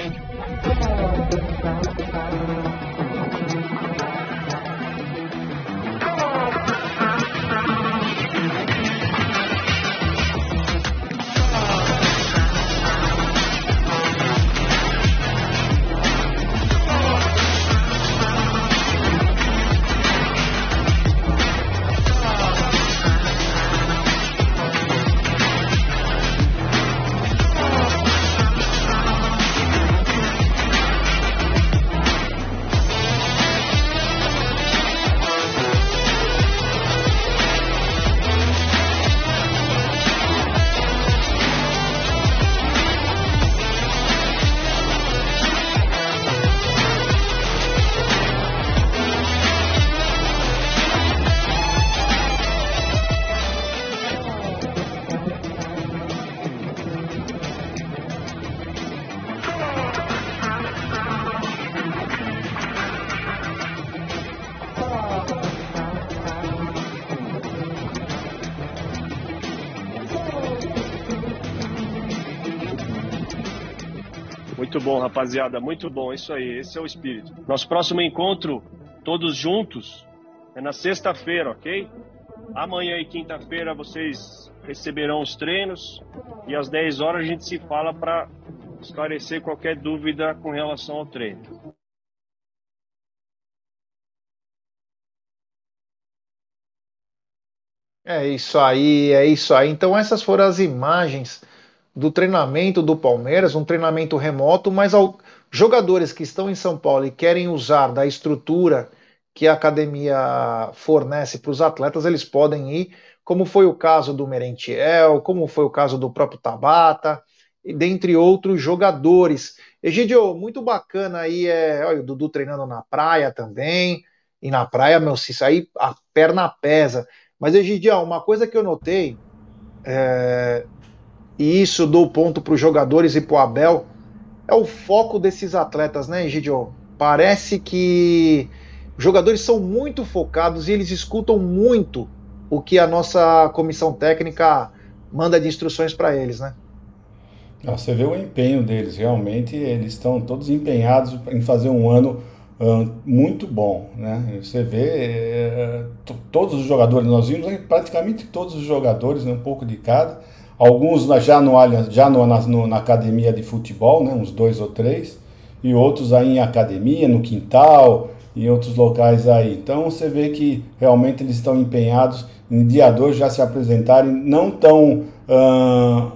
Bom, rapaziada, muito bom. Isso aí, esse é o espírito. Nosso próximo encontro, todos juntos, é na sexta-feira, ok? Amanhã e quinta-feira vocês receberão os treinos e às 10 horas a gente se fala para esclarecer qualquer dúvida com relação ao treino. É isso aí, é isso aí. Então essas foram as imagens do treinamento do Palmeiras, um treinamento remoto, mas ao, jogadores que estão em São Paulo e querem usar da estrutura que a academia fornece para os atletas, eles podem ir, como foi o caso do Merentiel, como foi o caso do próprio Tabata, e dentre outros jogadores. Egidio, muito bacana aí, é, olha, o Dudu treinando na praia também, e na praia, meu, se sair, a perna pesa. Mas, Egidio, uma coisa que eu notei, é, e isso dou ponto para os jogadores e para o Abel, é o foco desses atletas, né, Egidio? Parece que os jogadores são muito focados e eles escutam muito o que a nossa comissão técnica manda de instruções para eles, né? Você vê o empenho deles, realmente eles estão todos empenhados em fazer um ano uh, muito bom, né? Você vê uh, todos os jogadores, nós vimos praticamente todos os jogadores, né, um pouco de cada, alguns já no já no, na, no, na academia de futebol, né, uns dois ou três, e outros aí em academia, no quintal, em outros locais aí. Então você vê que realmente eles estão empenhados em dia 2 já se apresentarem não tão uh,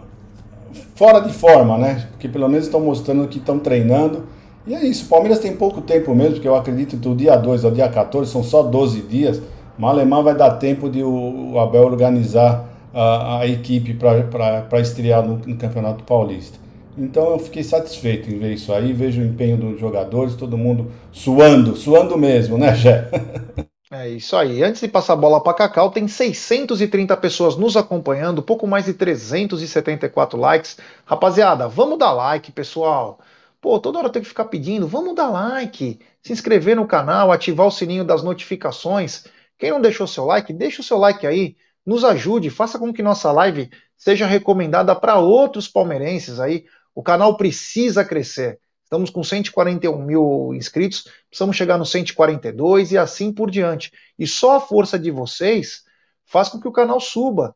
fora de forma, né? Porque pelo menos estão mostrando que estão treinando. E é isso, o Palmeiras tem pouco tempo mesmo, porque eu acredito que do dia 2 ao dia 14 são só 12 dias. Malemar vai dar tempo de o Abel organizar a, a equipe para estrear no, no Campeonato Paulista. Então eu fiquei satisfeito em ver isso aí, vejo o empenho dos jogadores, todo mundo suando, suando mesmo, né, Jé? É isso aí. Antes de passar a bola para Cacau, tem 630 pessoas nos acompanhando, pouco mais de 374 likes. Rapaziada, vamos dar like, pessoal. Pô, toda hora tem que ficar pedindo, vamos dar like, se inscrever no canal, ativar o sininho das notificações. Quem não deixou seu like, deixa o seu like aí, nos ajude, faça com que nossa live seja recomendada para outros palmeirenses aí. O canal precisa crescer. Estamos com 141 mil inscritos, precisamos chegar no 142 e assim por diante. E só a força de vocês faz com que o canal suba,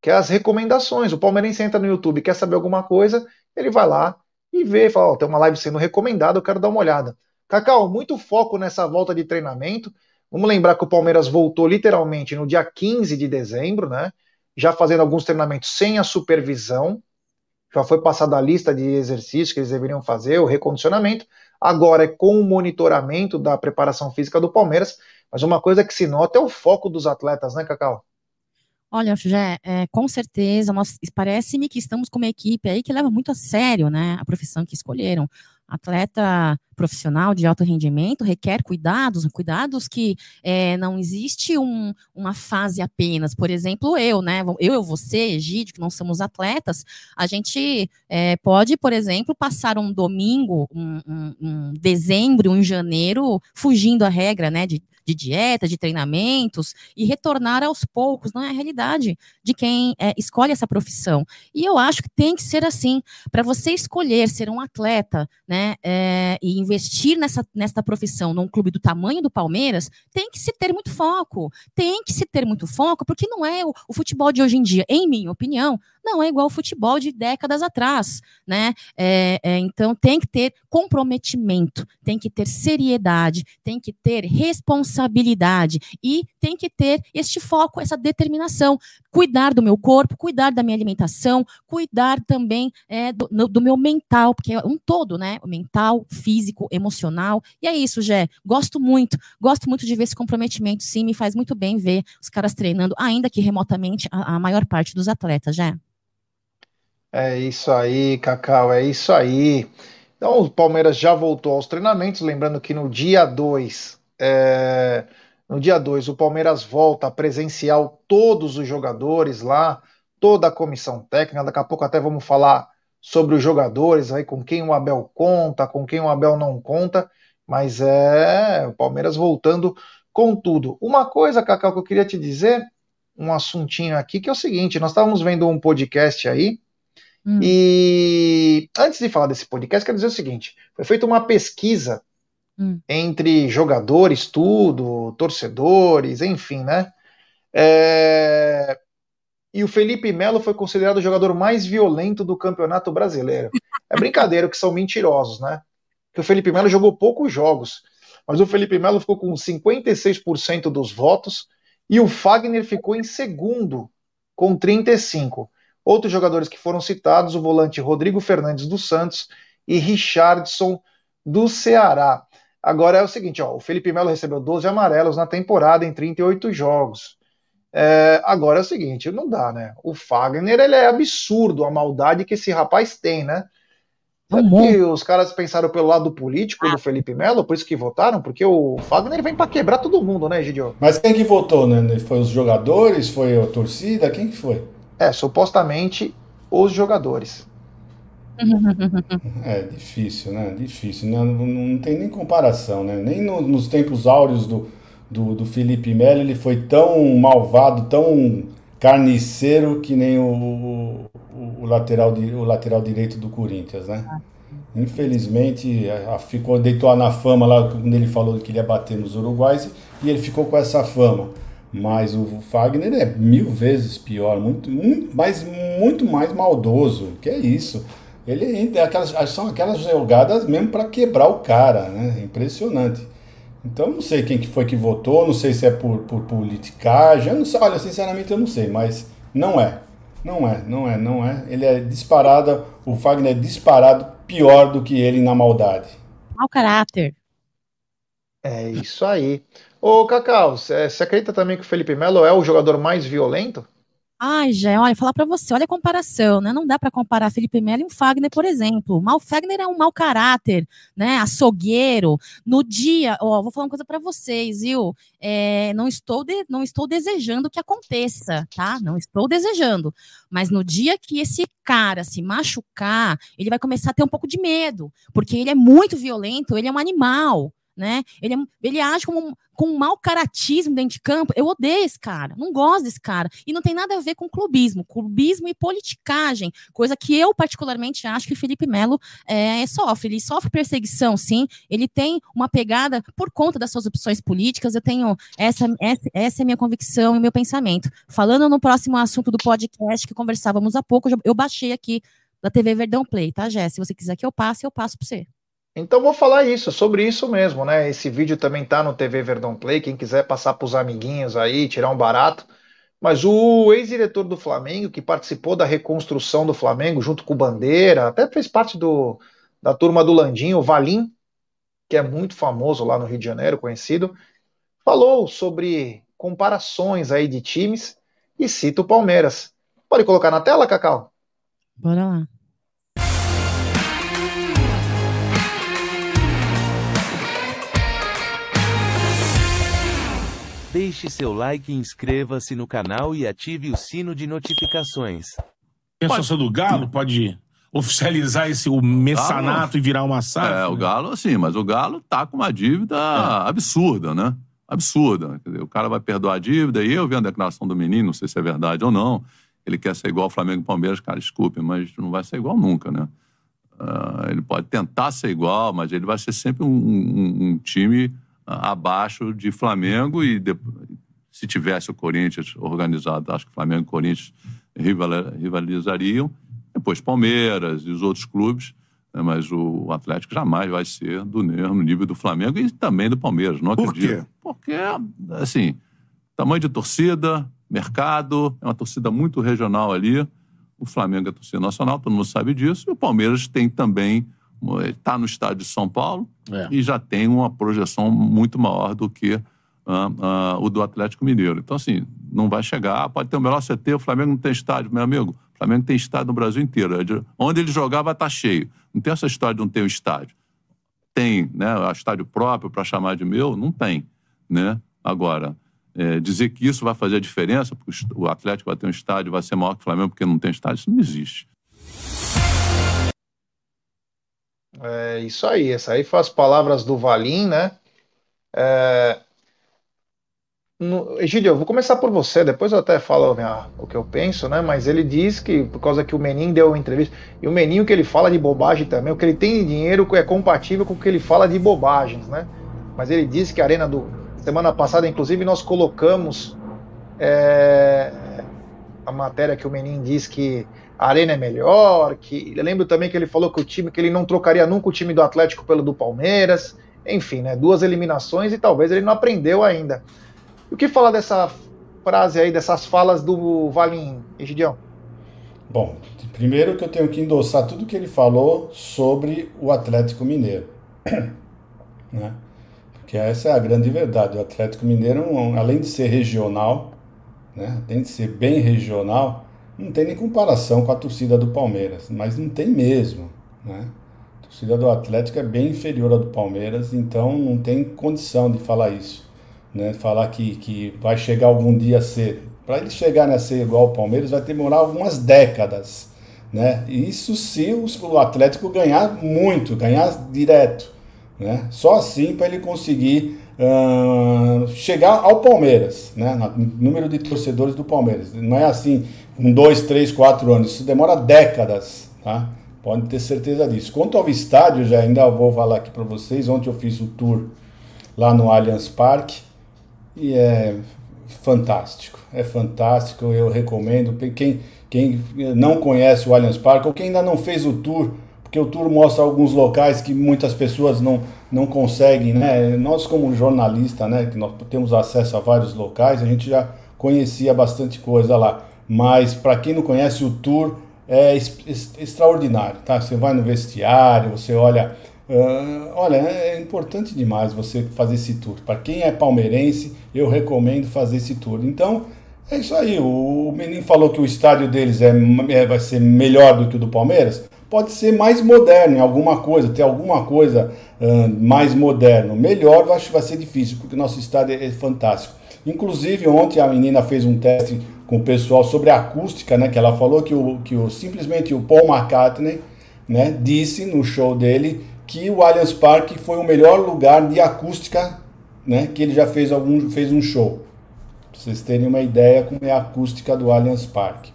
que é as recomendações. O palmeirense entra no YouTube, quer saber alguma coisa, ele vai lá e vê, fala, oh, tem uma live sendo recomendada, eu quero dar uma olhada. Cacau, muito foco nessa volta de treinamento. Vamos lembrar que o Palmeiras voltou literalmente no dia 15 de dezembro, né? Já fazendo alguns treinamentos sem a supervisão já foi passada a lista de exercícios que eles deveriam fazer, o recondicionamento. Agora é com o monitoramento da preparação física do Palmeiras. Mas uma coisa que se nota é o foco dos atletas, né, Cacau? Olha, já é, com certeza, parece-me que estamos com uma equipe aí que leva muito a sério, né, a profissão que escolheram atleta profissional de alto rendimento requer cuidados, cuidados que é, não existe um, uma fase apenas. Por exemplo, eu, né? Eu você, Egídio, que não somos atletas, a gente é, pode, por exemplo, passar um domingo, um, um, um dezembro, um janeiro, fugindo a regra, né? De, de dieta, de treinamentos e retornar aos poucos, não é a realidade de quem é, escolhe essa profissão. E eu acho que tem que ser assim, para você escolher ser um atleta, né, é, e investir nessa, nessa profissão num clube do tamanho do Palmeiras, tem que se ter muito foco, tem que se ter muito foco, porque não é o, o futebol de hoje em dia, em minha opinião, não é igual ao futebol de décadas atrás, né? É, é, então tem que ter comprometimento, tem que ter seriedade, tem que ter responsabilidade e tem que ter este foco, essa determinação, cuidar do meu corpo, cuidar da minha alimentação, cuidar também é, do, do, meu mental, porque é um todo, né? O mental, físico, emocional. E é isso, Jé. Gosto muito, gosto muito de ver esse comprometimento, sim, me faz muito bem ver os caras treinando, ainda que remotamente, a, a maior parte dos atletas, Jé. É isso aí, Cacau, é isso aí. Então, o Palmeiras já voltou aos treinamentos, lembrando que no dia 2, é, no dia 2, o Palmeiras volta presencial todos os jogadores lá, toda a comissão técnica. Daqui a pouco até vamos falar sobre os jogadores, aí com quem o Abel conta, com quem o Abel não conta, mas é o Palmeiras voltando com tudo. Uma coisa, Cacau, que eu queria te dizer, um assuntinho aqui, que é o seguinte: nós estávamos vendo um podcast aí Hum. E antes de falar desse podcast, quero dizer o seguinte: foi feita uma pesquisa hum. entre jogadores, tudo, torcedores, enfim, né? É... E o Felipe Melo foi considerado o jogador mais violento do Campeonato Brasileiro. É brincadeira que são mentirosos, né? Que o Felipe Melo jogou poucos jogos, mas o Felipe Melo ficou com 56% dos votos e o Fagner ficou em segundo com 35. Outros jogadores que foram citados, o volante Rodrigo Fernandes dos Santos e Richardson do Ceará. Agora é o seguinte, ó, o Felipe Melo recebeu 12 amarelos na temporada em 38 jogos. É, agora é o seguinte, não dá, né? O Fagner, ele é absurdo a maldade que esse rapaz tem, né? Sabe que os caras pensaram pelo lado político do Felipe Melo, por isso que votaram? Porque o Fagner vem para quebrar todo mundo, né, Gidio? Mas quem que votou, né? Foi os jogadores? Foi a torcida? Quem que foi? É, supostamente os jogadores. É difícil, né? Difícil. Não, não, não tem nem comparação, né? Nem no, nos tempos áureos do, do, do Felipe Melo ele foi tão malvado, tão carniceiro que nem o, o, o lateral, o lateral direito do Corinthians, né? Infelizmente, ficou deitou na fama lá quando ele falou que ele ia bater nos uruguais e ele ficou com essa fama. Mas o Fagner é mil vezes pior, muito, muito, mais, muito mais maldoso. Que é isso? Ele é aquelas, são aquelas jogadas mesmo para quebrar o cara, né? Impressionante. Então não sei quem que foi que votou, não sei se é por, por politicagem, eu não sei, olha, sinceramente eu não sei, mas não é. Não é, não é, não é. Ele é disparado, o Fagner é disparado pior do que ele na maldade. Mau caráter. É isso aí. Ô, Cacau, você acredita também que o Felipe Melo é o jogador mais violento? Ai, já, olha, falar para você, olha a comparação, né? Não dá para comparar Felipe Melo e um Fagner, por exemplo. Mal Fagner é um mau caráter, né? Açougueiro. No dia, ó, vou falar uma coisa para vocês, viu? É, não estou de, não estou desejando que aconteça, tá? Não estou desejando. Mas no dia que esse cara se machucar, ele vai começar a ter um pouco de medo, porque ele é muito violento, ele é um animal né? Ele, é, ele age como com um mau caratismo dentro de campo. Eu odeio esse cara, não gosto desse cara. E não tem nada a ver com clubismo, clubismo e politicagem, coisa que eu particularmente acho que o Felipe Melo é, sofre. Ele sofre perseguição, sim. Ele tem uma pegada por conta das suas opções políticas. Eu tenho essa, essa, essa é minha convicção e meu pensamento. Falando no próximo assunto do podcast que conversávamos há pouco, eu baixei aqui da TV Verdão Play, tá, Jé? Se você quiser que eu passe, eu passo para você. Então vou falar isso, sobre isso mesmo, né? Esse vídeo também tá no TV Verdão Play, quem quiser passar para os amiguinhos aí, tirar um barato. Mas o ex-diretor do Flamengo, que participou da reconstrução do Flamengo junto com o Bandeira, até fez parte do, da turma do Landinho, o Valim, que é muito famoso lá no Rio de Janeiro, conhecido, falou sobre comparações aí de times e cita o Palmeiras. Pode colocar na tela, Cacau? Bora lá. Deixe seu like, inscreva-se no canal e ative o sino de notificações. A sócia do Galo pode oficializar esse o messanato Galo, e virar uma SAF? É, o Galo, sim, mas o Galo tá com uma dívida é. absurda, né? Absurda. Dizer, o cara vai perdoar a dívida e eu vi a declaração do menino, não sei se é verdade ou não. Ele quer ser igual ao Flamengo e Palmeiras, cara, desculpe, mas não vai ser igual nunca, né? Uh, ele pode tentar ser igual, mas ele vai ser sempre um, um, um time abaixo de Flamengo e se tivesse o Corinthians organizado, acho que Flamengo e Corinthians rivalizariam. Depois Palmeiras e os outros clubes, né, mas o Atlético jamais vai ser do mesmo nível do Flamengo e também do Palmeiras, não acredito. Por quê? Porque, assim, tamanho de torcida, mercado, é uma torcida muito regional ali. O Flamengo é torcida nacional, todo mundo sabe disso. E o Palmeiras tem também está no estádio de São Paulo é. e já tem uma projeção muito maior do que uh, uh, o do Atlético Mineiro. Então, assim, não vai chegar. Pode ter o melhor CT, o Flamengo não tem estádio, meu amigo. O Flamengo tem estádio no Brasil inteiro. É onde ele jogar vai estar tá cheio. Não tem essa história de não ter um estádio. Tem, né? Estádio próprio para chamar de meu? Não tem, né? Agora, é, dizer que isso vai fazer a diferença, porque o Atlético vai ter um estádio, vai ser maior que o Flamengo porque não tem estádio, isso não existe. É isso aí, essa aí foi as palavras do Valim, né? É... No... Egílio, eu vou começar por você, depois eu até falo minha, o que eu penso, né? Mas ele diz que, por causa que o Menin deu entrevista, e o Menin, o que ele fala de bobagem também, o que ele tem de dinheiro é compatível com o que ele fala de bobagens, né? Mas ele disse que a Arena do. Semana passada, inclusive, nós colocamos é... a matéria que o Menin diz que a arena é melhor, que lembro também que ele falou que o time que ele não trocaria nunca o time do Atlético pelo do Palmeiras. Enfim, né, duas eliminações e talvez ele não aprendeu ainda. O que falar dessa frase aí, dessas falas do Valim, Egidião? Bom, primeiro que eu tenho que endossar tudo que ele falou sobre o Atlético Mineiro. né? Porque essa é a grande verdade. O Atlético Mineiro, além de ser regional, né, tem de ser bem regional, não tem nem comparação com a torcida do Palmeiras, mas não tem mesmo, né? A torcida do Atlético é bem inferior à do Palmeiras, então não tem condição de falar isso, né? Falar que, que vai chegar algum dia a ser. Para ele chegar a ser igual ao Palmeiras vai demorar algumas décadas, né? Isso se o Atlético ganhar muito, ganhar direto, né? Só assim para ele conseguir uh, chegar ao Palmeiras, né? Número de torcedores do Palmeiras. Não é assim, com dois, três, quatro anos. Isso demora décadas, tá? Pode ter certeza disso. Quanto ao estádio, já ainda vou falar aqui para vocês. Ontem eu fiz o tour lá no Allianz Parque e é fantástico. É fantástico, eu recomendo. Quem, quem não conhece o Allianz Parque ou quem ainda não fez o tour, porque o tour mostra alguns locais que muitas pessoas não, não conseguem, né? Nós como jornalista, né, que nós temos acesso a vários locais, a gente já conhecia bastante coisa lá. Mas para quem não conhece o tour, é extraordinário, tá? Você vai no vestiário, você olha, uh, olha, é importante demais você fazer esse tour. Para quem é palmeirense, eu recomendo fazer esse tour. Então, é isso aí. O menino falou que o estádio deles é, é, vai ser melhor do que o do Palmeiras. Pode ser mais moderno em alguma coisa, ter alguma coisa uh, mais moderno. Melhor, eu acho que vai ser difícil, porque o nosso estádio é, é fantástico. Inclusive, ontem a menina fez um teste com o pessoal sobre a acústica, né? Que ela falou que, o, que o, simplesmente o Paul McCartney né, disse no show dele que o Allianz Parque foi o melhor lugar de acústica né, que ele já fez, algum, fez um show. Pra vocês terem uma ideia como é a acústica do Allianz Parque.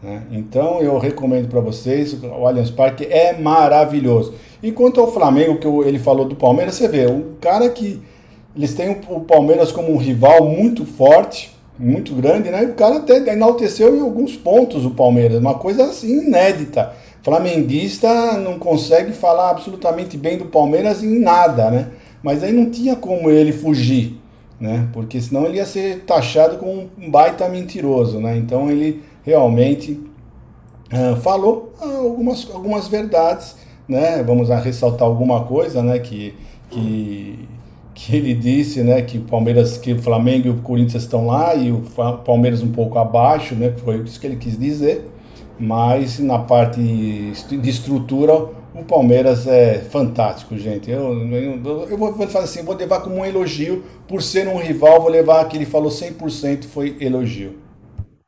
Né? Então eu recomendo para vocês, o Allianz Parque é maravilhoso. Enquanto ao Flamengo, que ele falou do Palmeiras, você vê, o cara que eles têm o Palmeiras como um rival muito forte, muito grande, né? O cara até enalteceu em alguns pontos o Palmeiras, uma coisa assim inédita. Flamenguista não consegue falar absolutamente bem do Palmeiras em nada, né? Mas aí não tinha como ele fugir, né? Porque senão ele ia ser taxado como um baita mentiroso, né? Então ele realmente uh, falou algumas, algumas verdades, né? Vamos ressaltar alguma coisa, né? Que, que que ele disse, né, que o Palmeiras, que o Flamengo e o Corinthians estão lá e o Palmeiras um pouco abaixo, né, foi isso que ele quis dizer. Mas na parte de estrutura, o Palmeiras é fantástico, gente. Eu, eu, eu vou fazer assim, vou levar como um elogio, por ser um rival, vou levar que ele falou 100% foi elogio.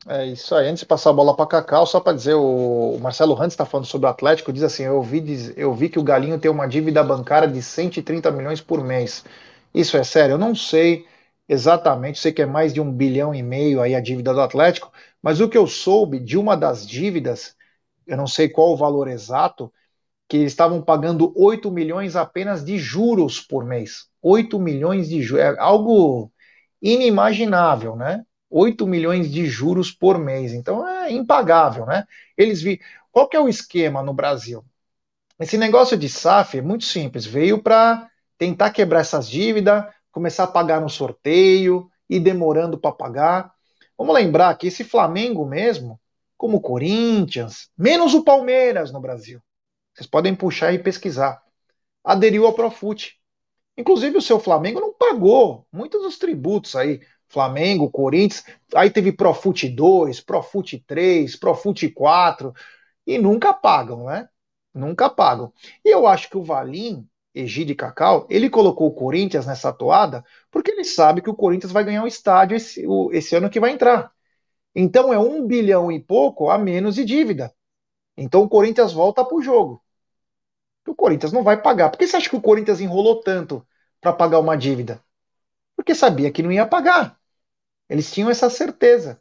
É isso aí. Antes de passar a bola para Cacau, só para dizer, o Marcelo Rantes está falando sobre o Atlético, diz assim: eu vi, eu vi que o Galinho tem uma dívida bancária de 130 milhões por mês. Isso é sério? Eu não sei exatamente, sei que é mais de um bilhão e meio aí a dívida do Atlético, mas o que eu soube de uma das dívidas, eu não sei qual o valor exato, que estavam pagando 8 milhões apenas de juros por mês. 8 milhões de juros, é algo inimaginável, né? 8 milhões de juros por mês. Então é impagável, né? Eles vi. Qual que é o esquema no Brasil? Esse negócio de SAF é muito simples, veio para tentar quebrar essas dívidas, começar a pagar no sorteio, e demorando para pagar. Vamos lembrar que esse Flamengo mesmo, como o Corinthians, menos o Palmeiras no Brasil, vocês podem puxar e pesquisar, aderiu ao Profut. Inclusive o seu Flamengo não pagou muitos dos tributos aí. Flamengo, Corinthians, aí teve Profut 2, Profut 3, Profut 4, e nunca pagam, né? Nunca pagam. E eu acho que o Valim Egide Cacau, ele colocou o Corinthians nessa toada porque ele sabe que o Corinthians vai ganhar um estádio esse, o, esse ano que vai entrar. Então é um bilhão e pouco a menos de dívida. Então o Corinthians volta para o jogo. O Corinthians não vai pagar. Por que você acha que o Corinthians enrolou tanto para pagar uma dívida? Porque sabia que não ia pagar. Eles tinham essa certeza.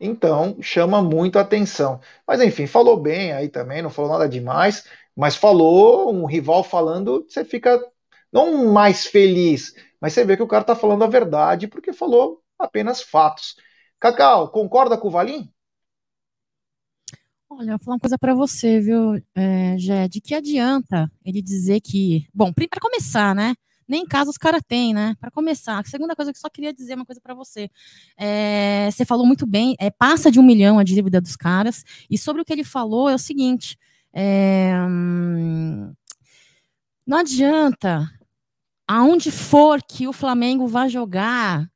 Então chama muito a atenção. Mas enfim, falou bem aí também, não falou nada demais. Mas falou, um rival falando, você fica não mais feliz, mas você vê que o cara está falando a verdade porque falou apenas fatos. Cacau, concorda com o Valim? Olha, vou falar uma coisa para você, viu, é, de que adianta ele dizer que. Bom, para começar, né? Nem em casa os caras têm, né? Para começar. A segunda coisa que eu só queria dizer uma coisa para você. É, você falou muito bem, é, passa de um milhão a dívida dos caras, e sobre o que ele falou é o seguinte: é, não adianta, aonde for que o Flamengo vá jogar,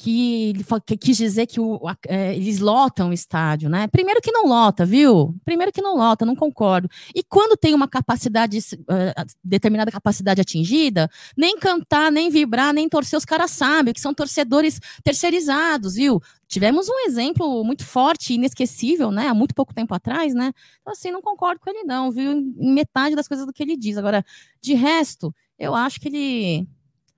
que ele quis dizer que o, é, eles lotam o estádio, né? Primeiro que não lota, viu? Primeiro que não lota, não concordo. E quando tem uma capacidade, uh, determinada capacidade atingida, nem cantar, nem vibrar, nem torcer, os caras sabem que são torcedores terceirizados, viu? Tivemos um exemplo muito forte, inesquecível, né? Há muito pouco tempo atrás, né? Então, assim, não concordo com ele, não, viu? Em metade das coisas do que ele diz. Agora, de resto, eu acho que ele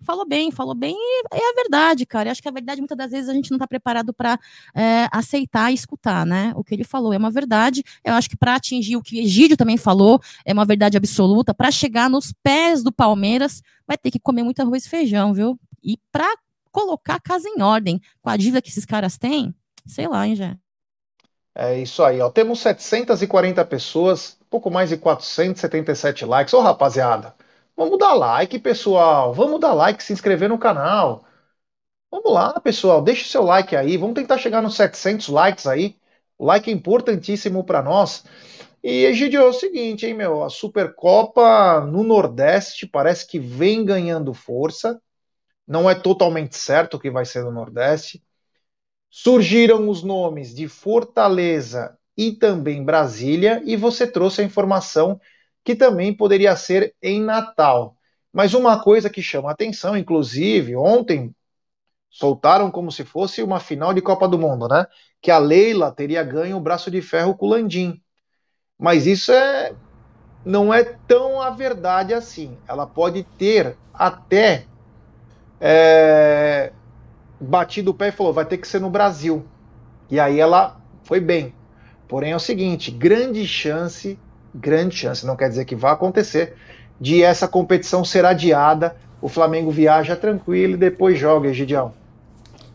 falou bem, falou bem, e é a verdade, cara. Eu acho que a verdade, muitas das vezes, a gente não está preparado para é, aceitar e escutar, né? O que ele falou é uma verdade. Eu acho que para atingir o que Egídio também falou, é uma verdade absoluta. Para chegar nos pés do Palmeiras, vai ter que comer muito arroz e feijão, viu? E para colocar a casa em ordem, com a dívida que esses caras têm, sei lá, hein, já. É isso aí, ó. Temos 740 pessoas, pouco mais de 477 likes. Ô, rapaziada, Vamos dar like, pessoal. Vamos dar like, se inscrever no canal. Vamos lá, pessoal. Deixa o seu like aí. Vamos tentar chegar nos 700 likes aí. O like é importantíssimo para nós. E, Egidio, é o seguinte, hein, meu? A Supercopa no Nordeste parece que vem ganhando força. Não é totalmente certo que vai ser no Nordeste. Surgiram os nomes de Fortaleza e também Brasília. E você trouxe a informação que também poderia ser em Natal. Mas uma coisa que chama atenção, inclusive, ontem soltaram como se fosse uma final de Copa do Mundo, né? Que a Leila teria ganho o braço de ferro com o Landim. Mas isso é não é tão a verdade assim. Ela pode ter até é, batido o pé e falou: vai ter que ser no Brasil. E aí ela foi bem. Porém é o seguinte: grande chance grande chance, não quer dizer que vá acontecer, de essa competição ser adiada, o Flamengo viaja tranquilo e depois joga, Egidião.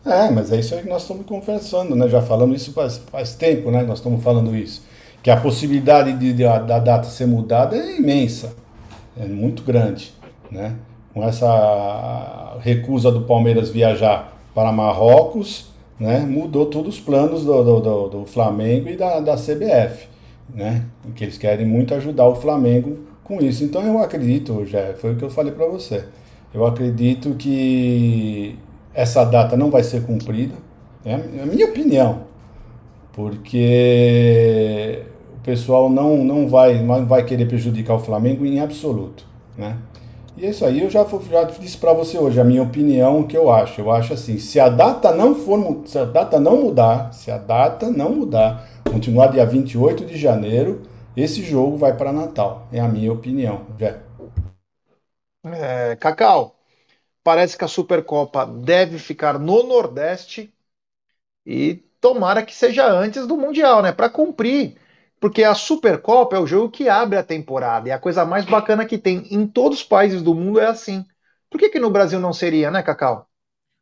É, mas é isso aí que nós estamos conversando, né? Já falamos isso faz, faz tempo, né? Nós estamos falando isso. Que a possibilidade de, de, da data ser mudada é imensa, é muito grande, né? Com essa recusa do Palmeiras viajar para Marrocos, né? Mudou todos os planos do, do, do, do Flamengo e da, da CBF né? Que eles querem muito ajudar o Flamengo com isso. Então eu acredito, já foi o que eu falei para você. Eu acredito que essa data não vai ser cumprida, né? é a minha opinião, porque o pessoal não, não, vai, não vai querer prejudicar o Flamengo em absoluto, né? E é isso aí, eu já, já disse para você hoje a minha opinião, o que eu acho. Eu acho assim, se a data não for, se a data não mudar, se a data não mudar, continuar dia 28 de janeiro, esse jogo vai para Natal. É a minha opinião. Já. É, Cacau, parece que a Supercopa deve ficar no Nordeste e tomara que seja antes do Mundial, né? Para cumprir. Porque a Supercopa é o jogo que abre a temporada e a coisa mais bacana que tem em todos os países do mundo é assim. Por que, que no Brasil não seria, né, Cacau?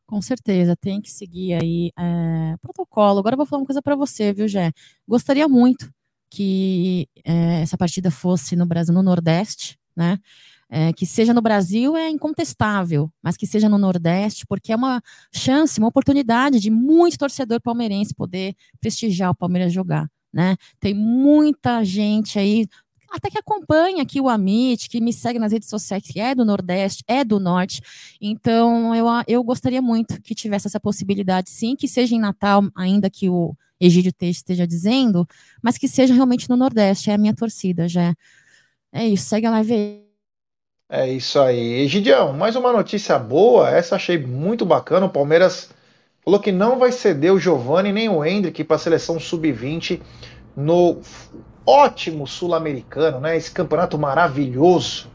Com certeza, tem que seguir aí é, protocolo. Agora eu vou falar uma coisa para você, viu, Jé? Gostaria muito que é, essa partida fosse no Brasil, no Nordeste, né? É, que seja no Brasil é incontestável, mas que seja no Nordeste, porque é uma chance, uma oportunidade de muito torcedor palmeirense poder prestigiar o Palmeiras jogar. Né? Tem muita gente aí até que acompanha aqui o Amit, que me segue nas redes sociais, que é do Nordeste, é do Norte. Então, eu, eu gostaria muito que tivesse essa possibilidade, sim, que seja em Natal, ainda que o Egídio esteja dizendo, mas que seja realmente no Nordeste, é a minha torcida, já. É isso, segue a live aí. É isso aí. Egidião, mais uma notícia boa, essa achei muito bacana, o Palmeiras falou que não vai ceder o Giovani nem o Hendrick para a seleção sub-20 no ótimo sul-americano, né? Esse campeonato maravilhoso.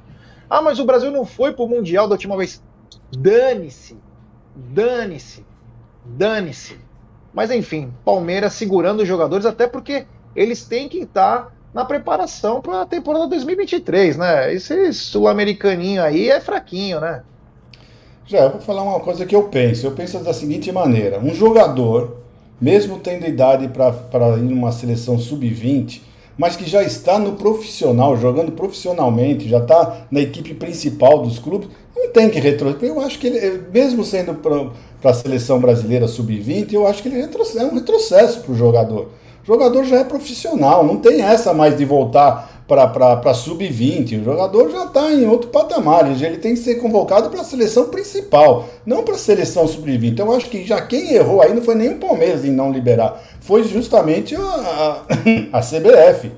Ah, mas o Brasil não foi pro Mundial da última vez. Dane-se, dane-se, dane-se. Mas enfim, Palmeiras segurando os jogadores, até porque eles têm que estar na preparação para a temporada 2023, né? Esse sul-americaninho aí é fraquinho, né? Já, eu vou falar uma coisa que eu penso. Eu penso da seguinte maneira: um jogador, mesmo tendo idade para ir numa seleção sub-20, mas que já está no profissional, jogando profissionalmente, já está na equipe principal dos clubes, não tem que retroceder. Eu acho que ele, mesmo sendo para a seleção brasileira sub-20, eu acho que ele é um retrocesso para o jogador. O jogador já é profissional, não tem essa mais de voltar para sub-20. O jogador já está em outro patamar, ele tem que ser convocado para a seleção principal, não para a seleção sub-20. Então eu acho que já quem errou aí não foi nem o Palmeiras em não liberar, foi justamente a, a, a CBF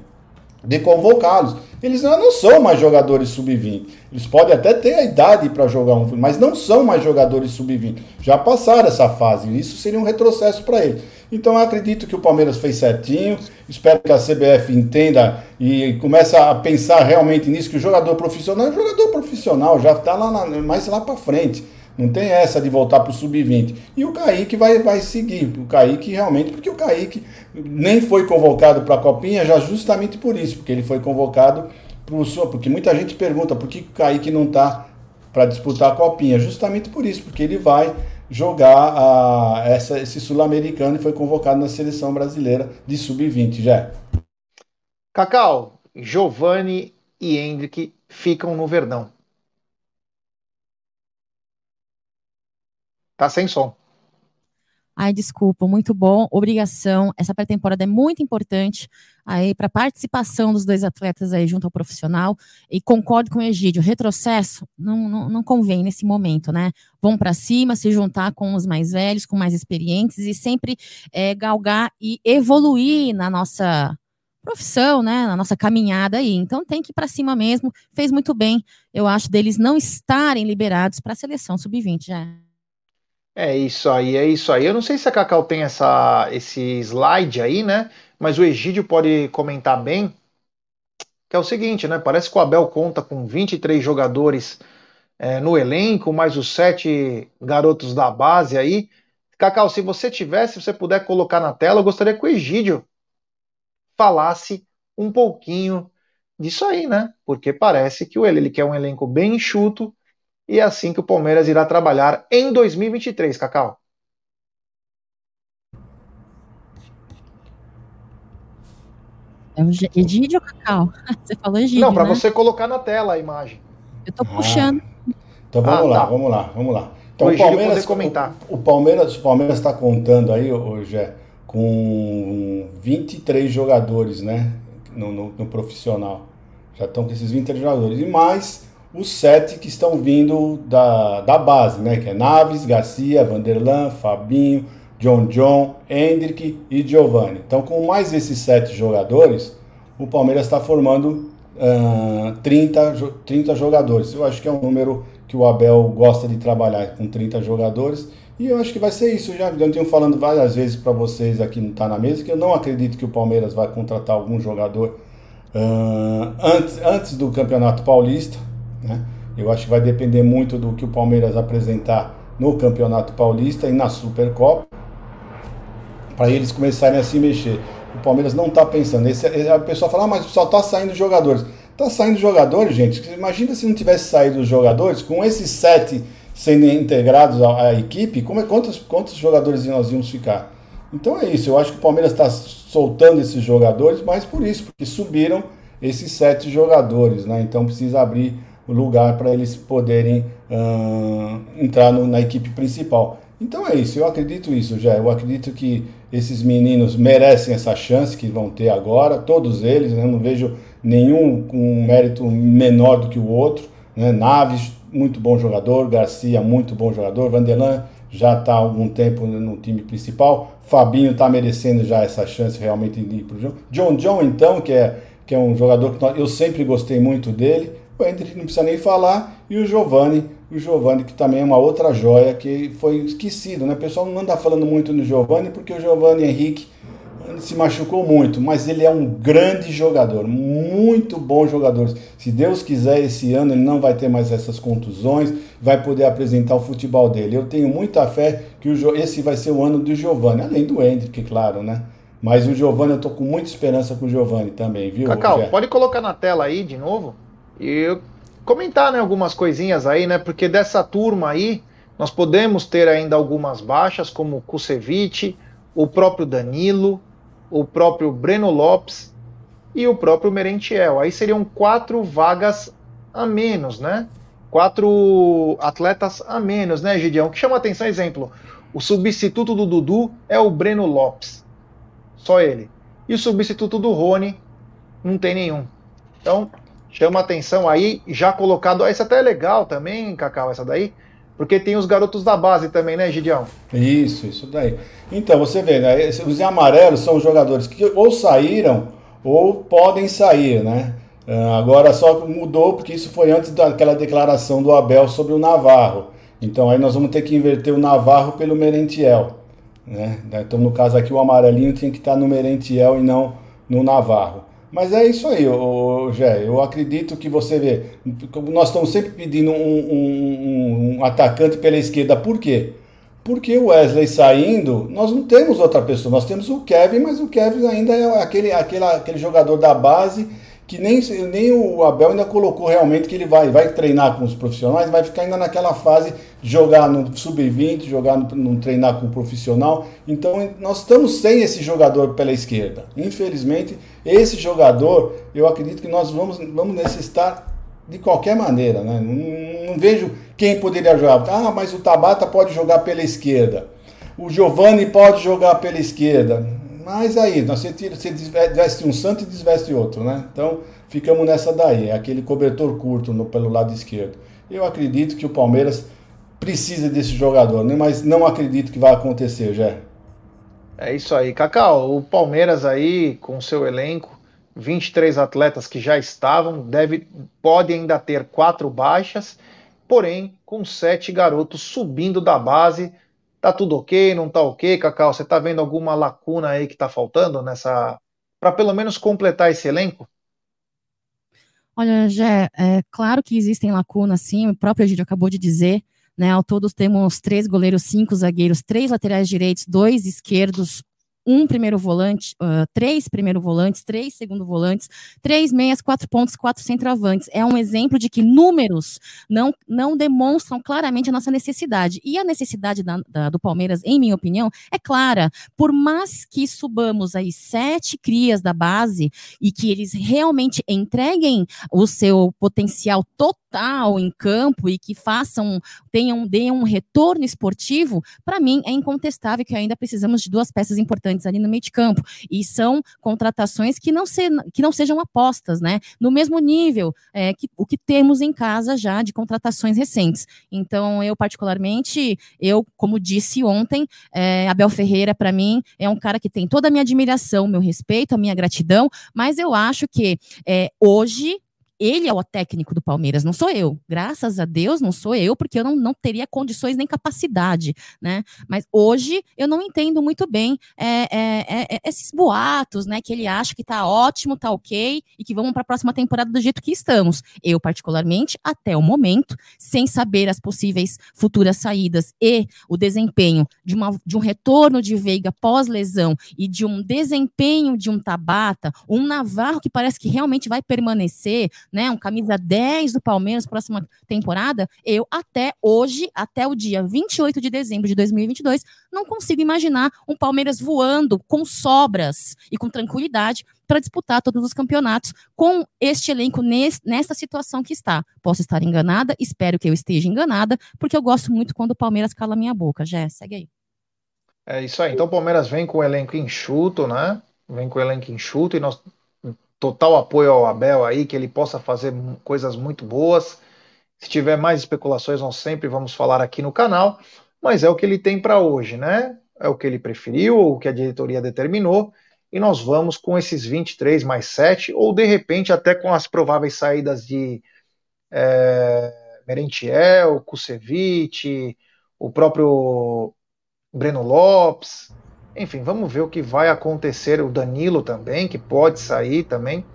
de convocá-los. Eles não são mais jogadores sub-20. Eles podem até ter a idade para jogar um mas não são mais jogadores sub-20. Já passaram essa fase. Isso seria um retrocesso para eles. Então eu acredito que o Palmeiras fez certinho. Espero que a CBF entenda e comece a pensar realmente nisso, que o jogador profissional é jogador profissional, já está lá na, mais lá para frente. Não tem essa de voltar para o sub-20. E o Kaique vai, vai seguir. O Kaique realmente, porque o Kaique nem foi convocado para a Copinha já justamente por isso, porque ele foi convocado para o Porque muita gente pergunta por que o Kaique não está para disputar a Copinha. Justamente por isso, porque ele vai jogar a, essa, esse sul-americano e foi convocado na seleção brasileira de sub-20, já. Cacau, Giovanni e Hendrick ficam no Verdão. Tá sem som. Ai, desculpa, muito bom. Obrigação. Essa pré-temporada é muito importante aí para a participação dos dois atletas aí junto ao profissional. E concordo com o Egídio, retrocesso não, não, não convém nesse momento, né? Vão para cima, se juntar com os mais velhos, com mais experientes e sempre é, galgar e evoluir na nossa profissão, né, na nossa caminhada aí. Então tem que ir para cima mesmo. Fez muito bem, eu acho, deles não estarem liberados para a seleção sub-20 já. É isso aí, é isso aí. Eu não sei se a Cacau tem essa, esse slide aí, né? Mas o Egídio pode comentar bem, que é o seguinte, né? Parece que o Abel conta com 23 jogadores é, no elenco, mais os sete garotos da base aí. Cacau, se você tivesse, se você puder colocar na tela, eu gostaria que o Egídio falasse um pouquinho disso aí, né? Porque parece que o ele, ele quer um elenco bem enxuto e é assim que o Palmeiras irá trabalhar em 2023, Cacau. É o Egídio ou Cacau? Você falou Egídio, Não, para né? você colocar na tela a imagem. Eu tô puxando. Ah, então vamos Ah, lá, tá. vamos lá, vamos lá. Então O Palmeiras, comentar. o, o Palmeiras, o Palmeiras está contando aí, hoje com 23 jogadores, né, no, no- no profissional. Já estão com esses 23 jogadores e mais os sete que estão vindo da, da base, né, que é Naves, Garcia, Vanderlan, Fabinho, John John, Hendrick e Giovanni. Então, com mais esses sete jogadores, o Palmeiras está formando ah, 30, jo- 30 jogadores. Eu acho que é um número que o Abel gosta de trabalhar com 30 jogadores. E eu acho que vai ser isso. Já eu tenho falando várias vezes para vocês aqui no Tá na Mesa que eu não acredito que o Palmeiras vai contratar algum jogador ah, antes, antes do Campeonato Paulista. Né? Eu acho que vai depender muito do que o Palmeiras apresentar no Campeonato Paulista e na Supercopa para eles começarem a se mexer. O Palmeiras não está pensando. Esse, a pessoa fala, ah, mas só está saindo jogadores. Está saindo jogadores, gente. Imagina se não tivesse saído os jogadores, com esses sete sendo integrados à, à equipe, como é, quantos, quantos jogadores nós íamos ficar? Então é isso. Eu acho que o Palmeiras está soltando esses jogadores, mas por isso, porque subiram esses sete jogadores, né? Então precisa abrir lugar para eles poderem ah, entrar no- na equipe principal. Então é isso, eu acredito isso, já. Eu acredito que esses meninos merecem essa chance que vão ter agora, todos eles, né? Não vejo nenhum com um mérito menor do que o outro. Né? Naves, muito bom jogador, Garcia, muito bom jogador, Vanderlan já está há algum tempo no time principal, Fabinho está merecendo já essa chance realmente de ir para o jogo. John John, então, que é, que é um jogador que eu sempre gostei muito dele, o Hendrick não precisa nem falar, e o Giovani, o Giovani que também é uma outra joia que foi esquecido, né? O pessoal não anda falando muito no Giovani porque o Giovani Henrique se machucou muito, mas ele é um grande jogador, muito bom jogador. Se Deus quiser, esse ano ele não vai ter mais essas contusões, vai poder apresentar o futebol dele. Eu tenho muita fé que o, esse vai ser o ano do Giovani, além do Hendrick, claro, né? Mas o Giovani, eu tô com muita esperança com o Giovani também, viu? Cacau, pode colocar na tela aí de novo e comentar né, algumas coisinhas aí, né? Porque dessa turma aí, nós podemos ter ainda algumas baixas, como o Kusevich, o próprio Danilo, o próprio Breno Lopes e o próprio Merentiel. Aí seriam quatro vagas a menos, né? Quatro atletas a menos, né, Gideão? O que chama atenção, exemplo, o substituto do Dudu é o Breno Lopes. Só ele. E o substituto do Rony não tem nenhum. Então, chama atenção aí, já colocado. Essa até é legal também, Cacau, essa daí, porque tem os garotos da base também, né, Gideão? Isso, isso daí. Então, você vê, né, os amarelos são os jogadores que ou saíram ou podem sair, né? Ah, agora só mudou porque isso foi antes daquela declaração do Abel sobre o Navarro. Então aí nós vamos ter que inverter o Navarro pelo Merentiel. Né? Então, no caso aqui, o amarelinho tinha que estar no Merentiel e não no Navarro. Mas é isso aí, ô, Jé. Eu acredito que você vê. Nós estamos sempre pedindo um, um, um, atacante pela esquerda. Por quê? Porque o Wesley saindo, nós não temos outra pessoa. Nós temos o Kevin, mas o Kevin ainda é aquele, aquele, aquele jogador da base que nem, nem o Abel ainda colocou realmente que ele vai, vai treinar com os profissionais, vai ficar ainda naquela fase de jogar no sub-20, jogar no, no, treinar com o profissional. Então nós estamos sem esse jogador pela esquerda. Infelizmente, esse jogador, eu acredito que nós vamos, vamos necessitar de qualquer maneira. Né? Não, não vejo quem poderia jogar. Ah, mas o Tabata pode jogar pela esquerda. O Giovani pode jogar pela esquerda. Mas aí, você, tira, você desveste um santo e desveste outro, né? Então, ficamos nessa daí, é aquele cobertor curto no, pelo lado esquerdo. Eu acredito que o Palmeiras precisa desse jogador, né? mas não acredito que vai acontecer, já. É isso aí, Cacau. O Palmeiras aí, com seu elenco, 23 atletas que já estavam, deve, pode ainda ter quatro baixas, porém, com sete garotos subindo da base Tá tudo ok? Não tá ok, Cacau? Você tá vendo alguma lacuna aí que tá faltando nessa. para pelo menos completar esse elenco? Olha, Jé, é claro que existem lacunas, sim, o próprio Egídio acabou de dizer, né? Ao todo temos três goleiros, cinco zagueiros, três laterais direitos, dois esquerdos, um primeiro volante, uh, três primeiro volantes, três segundo volantes, três meias, quatro pontos, quatro centroavantes. É um exemplo de que números não, não demonstram claramente a nossa necessidade. E a necessidade da, da, do Palmeiras, em minha opinião, é clara. Por mais que subamos aí sete crias da base e que eles realmente entreguem o seu potencial total em campo e que façam, tenham, deem um retorno esportivo, para mim é incontestável que ainda precisamos de duas peças importantes ali no meio de campo. E são contratações que não, se, que não sejam apostas, né? No mesmo nível é, que o que temos em casa já de contratações recentes. Então, eu, particularmente, eu, como disse ontem, é, Abel Ferreira, para mim, é um cara que tem toda a minha admiração, meu respeito, a minha gratidão, mas eu acho que é, hoje ele é o técnico do Palmeiras, não sou eu. Graças a Deus, não sou eu, porque eu não, não teria condições nem capacidade, né? Mas hoje eu não entendo muito bem é, é, é, é esses boatos, né? Que ele acha que tá ótimo, tá ok, e que vamos para a próxima temporada do jeito que estamos. Eu, particularmente, até o momento, sem saber as possíveis futuras saídas e o desempenho de, uma, de um retorno de Veiga pós-lesão e de um desempenho de um Tabata, um Navarro que parece que realmente vai permanecer né, um camisa 10 do Palmeiras próxima temporada, eu até hoje, até o dia 28 de dezembro de 2022, não consigo imaginar um Palmeiras voando com sobras e com tranquilidade para disputar todos os campeonatos com este elenco nessa situação que está. Posso estar enganada, espero que eu esteja enganada, porque eu gosto muito quando o Palmeiras cala minha boca. Jé, segue aí. É isso aí. Então o Palmeiras vem com o elenco enxuto, né? Vem com o elenco enxuto e nós total apoio ao Abel aí, que ele possa fazer coisas muito boas. Se tiver mais especulações, nós sempre vamos falar aqui no canal, mas é o que ele tem para hoje, né? É o que ele preferiu, o que a diretoria determinou, e nós vamos com esses 23 mais 7, ou de repente até com as prováveis saídas de é, Merentiel, Kusevich, o próprio Breno Lopes, enfim, vamos ver o que vai acontecer. O Danilo também, que pode sair também.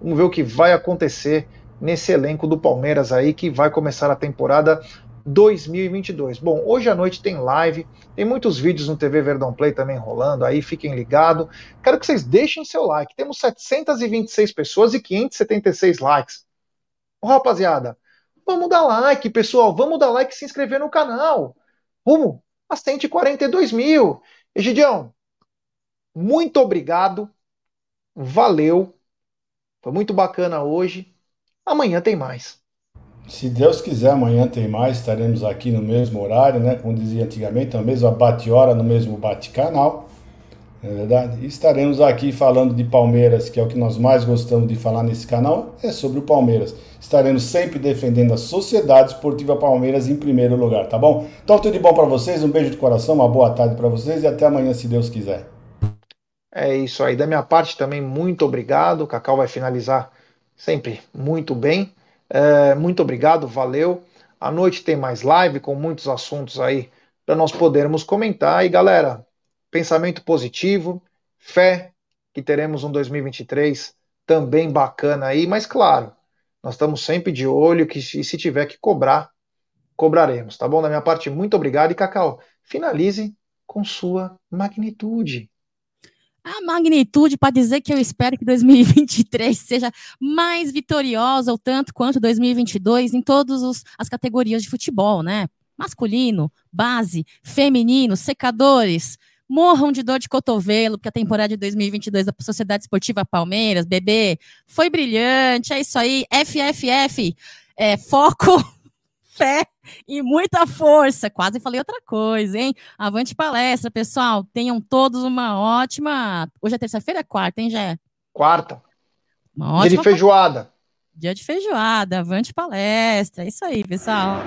Vamos ver o que vai acontecer nesse elenco do Palmeiras aí, que vai começar a temporada 2022. Bom, hoje à noite tem live, tem muitos vídeos no TV Verdão Play também rolando, aí fiquem ligados. Quero que vocês deixem seu like. Temos 726 pessoas e 576 likes. Ô, rapaziada, vamos dar like, pessoal. Vamos dar like e se inscrever no canal. Rumo a 142 mil. Egidião, muito obrigado. Valeu. Foi muito bacana hoje. Amanhã tem mais. Se Deus quiser, amanhã tem mais. Estaremos aqui no mesmo horário, né? Como dizia antigamente, a mesma bate-hora no mesmo bate-canal. É verdade? Estaremos aqui falando de Palmeiras, que é o que nós mais gostamos de falar nesse canal, é sobre o Palmeiras. Estaremos sempre defendendo a Sociedade Esportiva Palmeiras em primeiro lugar, tá bom? Então tudo de bom para vocês, um beijo de coração, uma boa tarde para vocês e até amanhã, se Deus quiser. É isso aí. Da minha parte também, muito obrigado. O Cacau vai finalizar sempre muito bem. É, muito obrigado, valeu. À noite tem mais live com muitos assuntos aí para nós podermos comentar. E galera, pensamento positivo, fé que teremos um 2023 também bacana aí, mas claro, nós estamos sempre de olho que se, tiver que cobrar, cobraremos, tá bom? Da minha parte, muito obrigado e Cacau, finalize com sua magnitude. A magnitude para dizer que eu espero que 2023 seja mais vitoriosa, ou tanto quanto 2022, em todas as categorias de futebol, né? Masculino, base, feminino, secadores, morram de dor de cotovelo, porque a temporada de 2022 da Sociedade Esportiva Palmeiras, bebê, foi brilhante, é isso aí, FFF, é, foco, fé e muita força. Quase falei outra coisa, hein? Avante palestra, pessoal. Tenham todos uma ótima. Hoje é terça-feira, é quarta, hein, Jé? Quarta. Uma ótima. Dia de feijoada. Dia de feijoada, avante palestra. É isso aí, pessoal.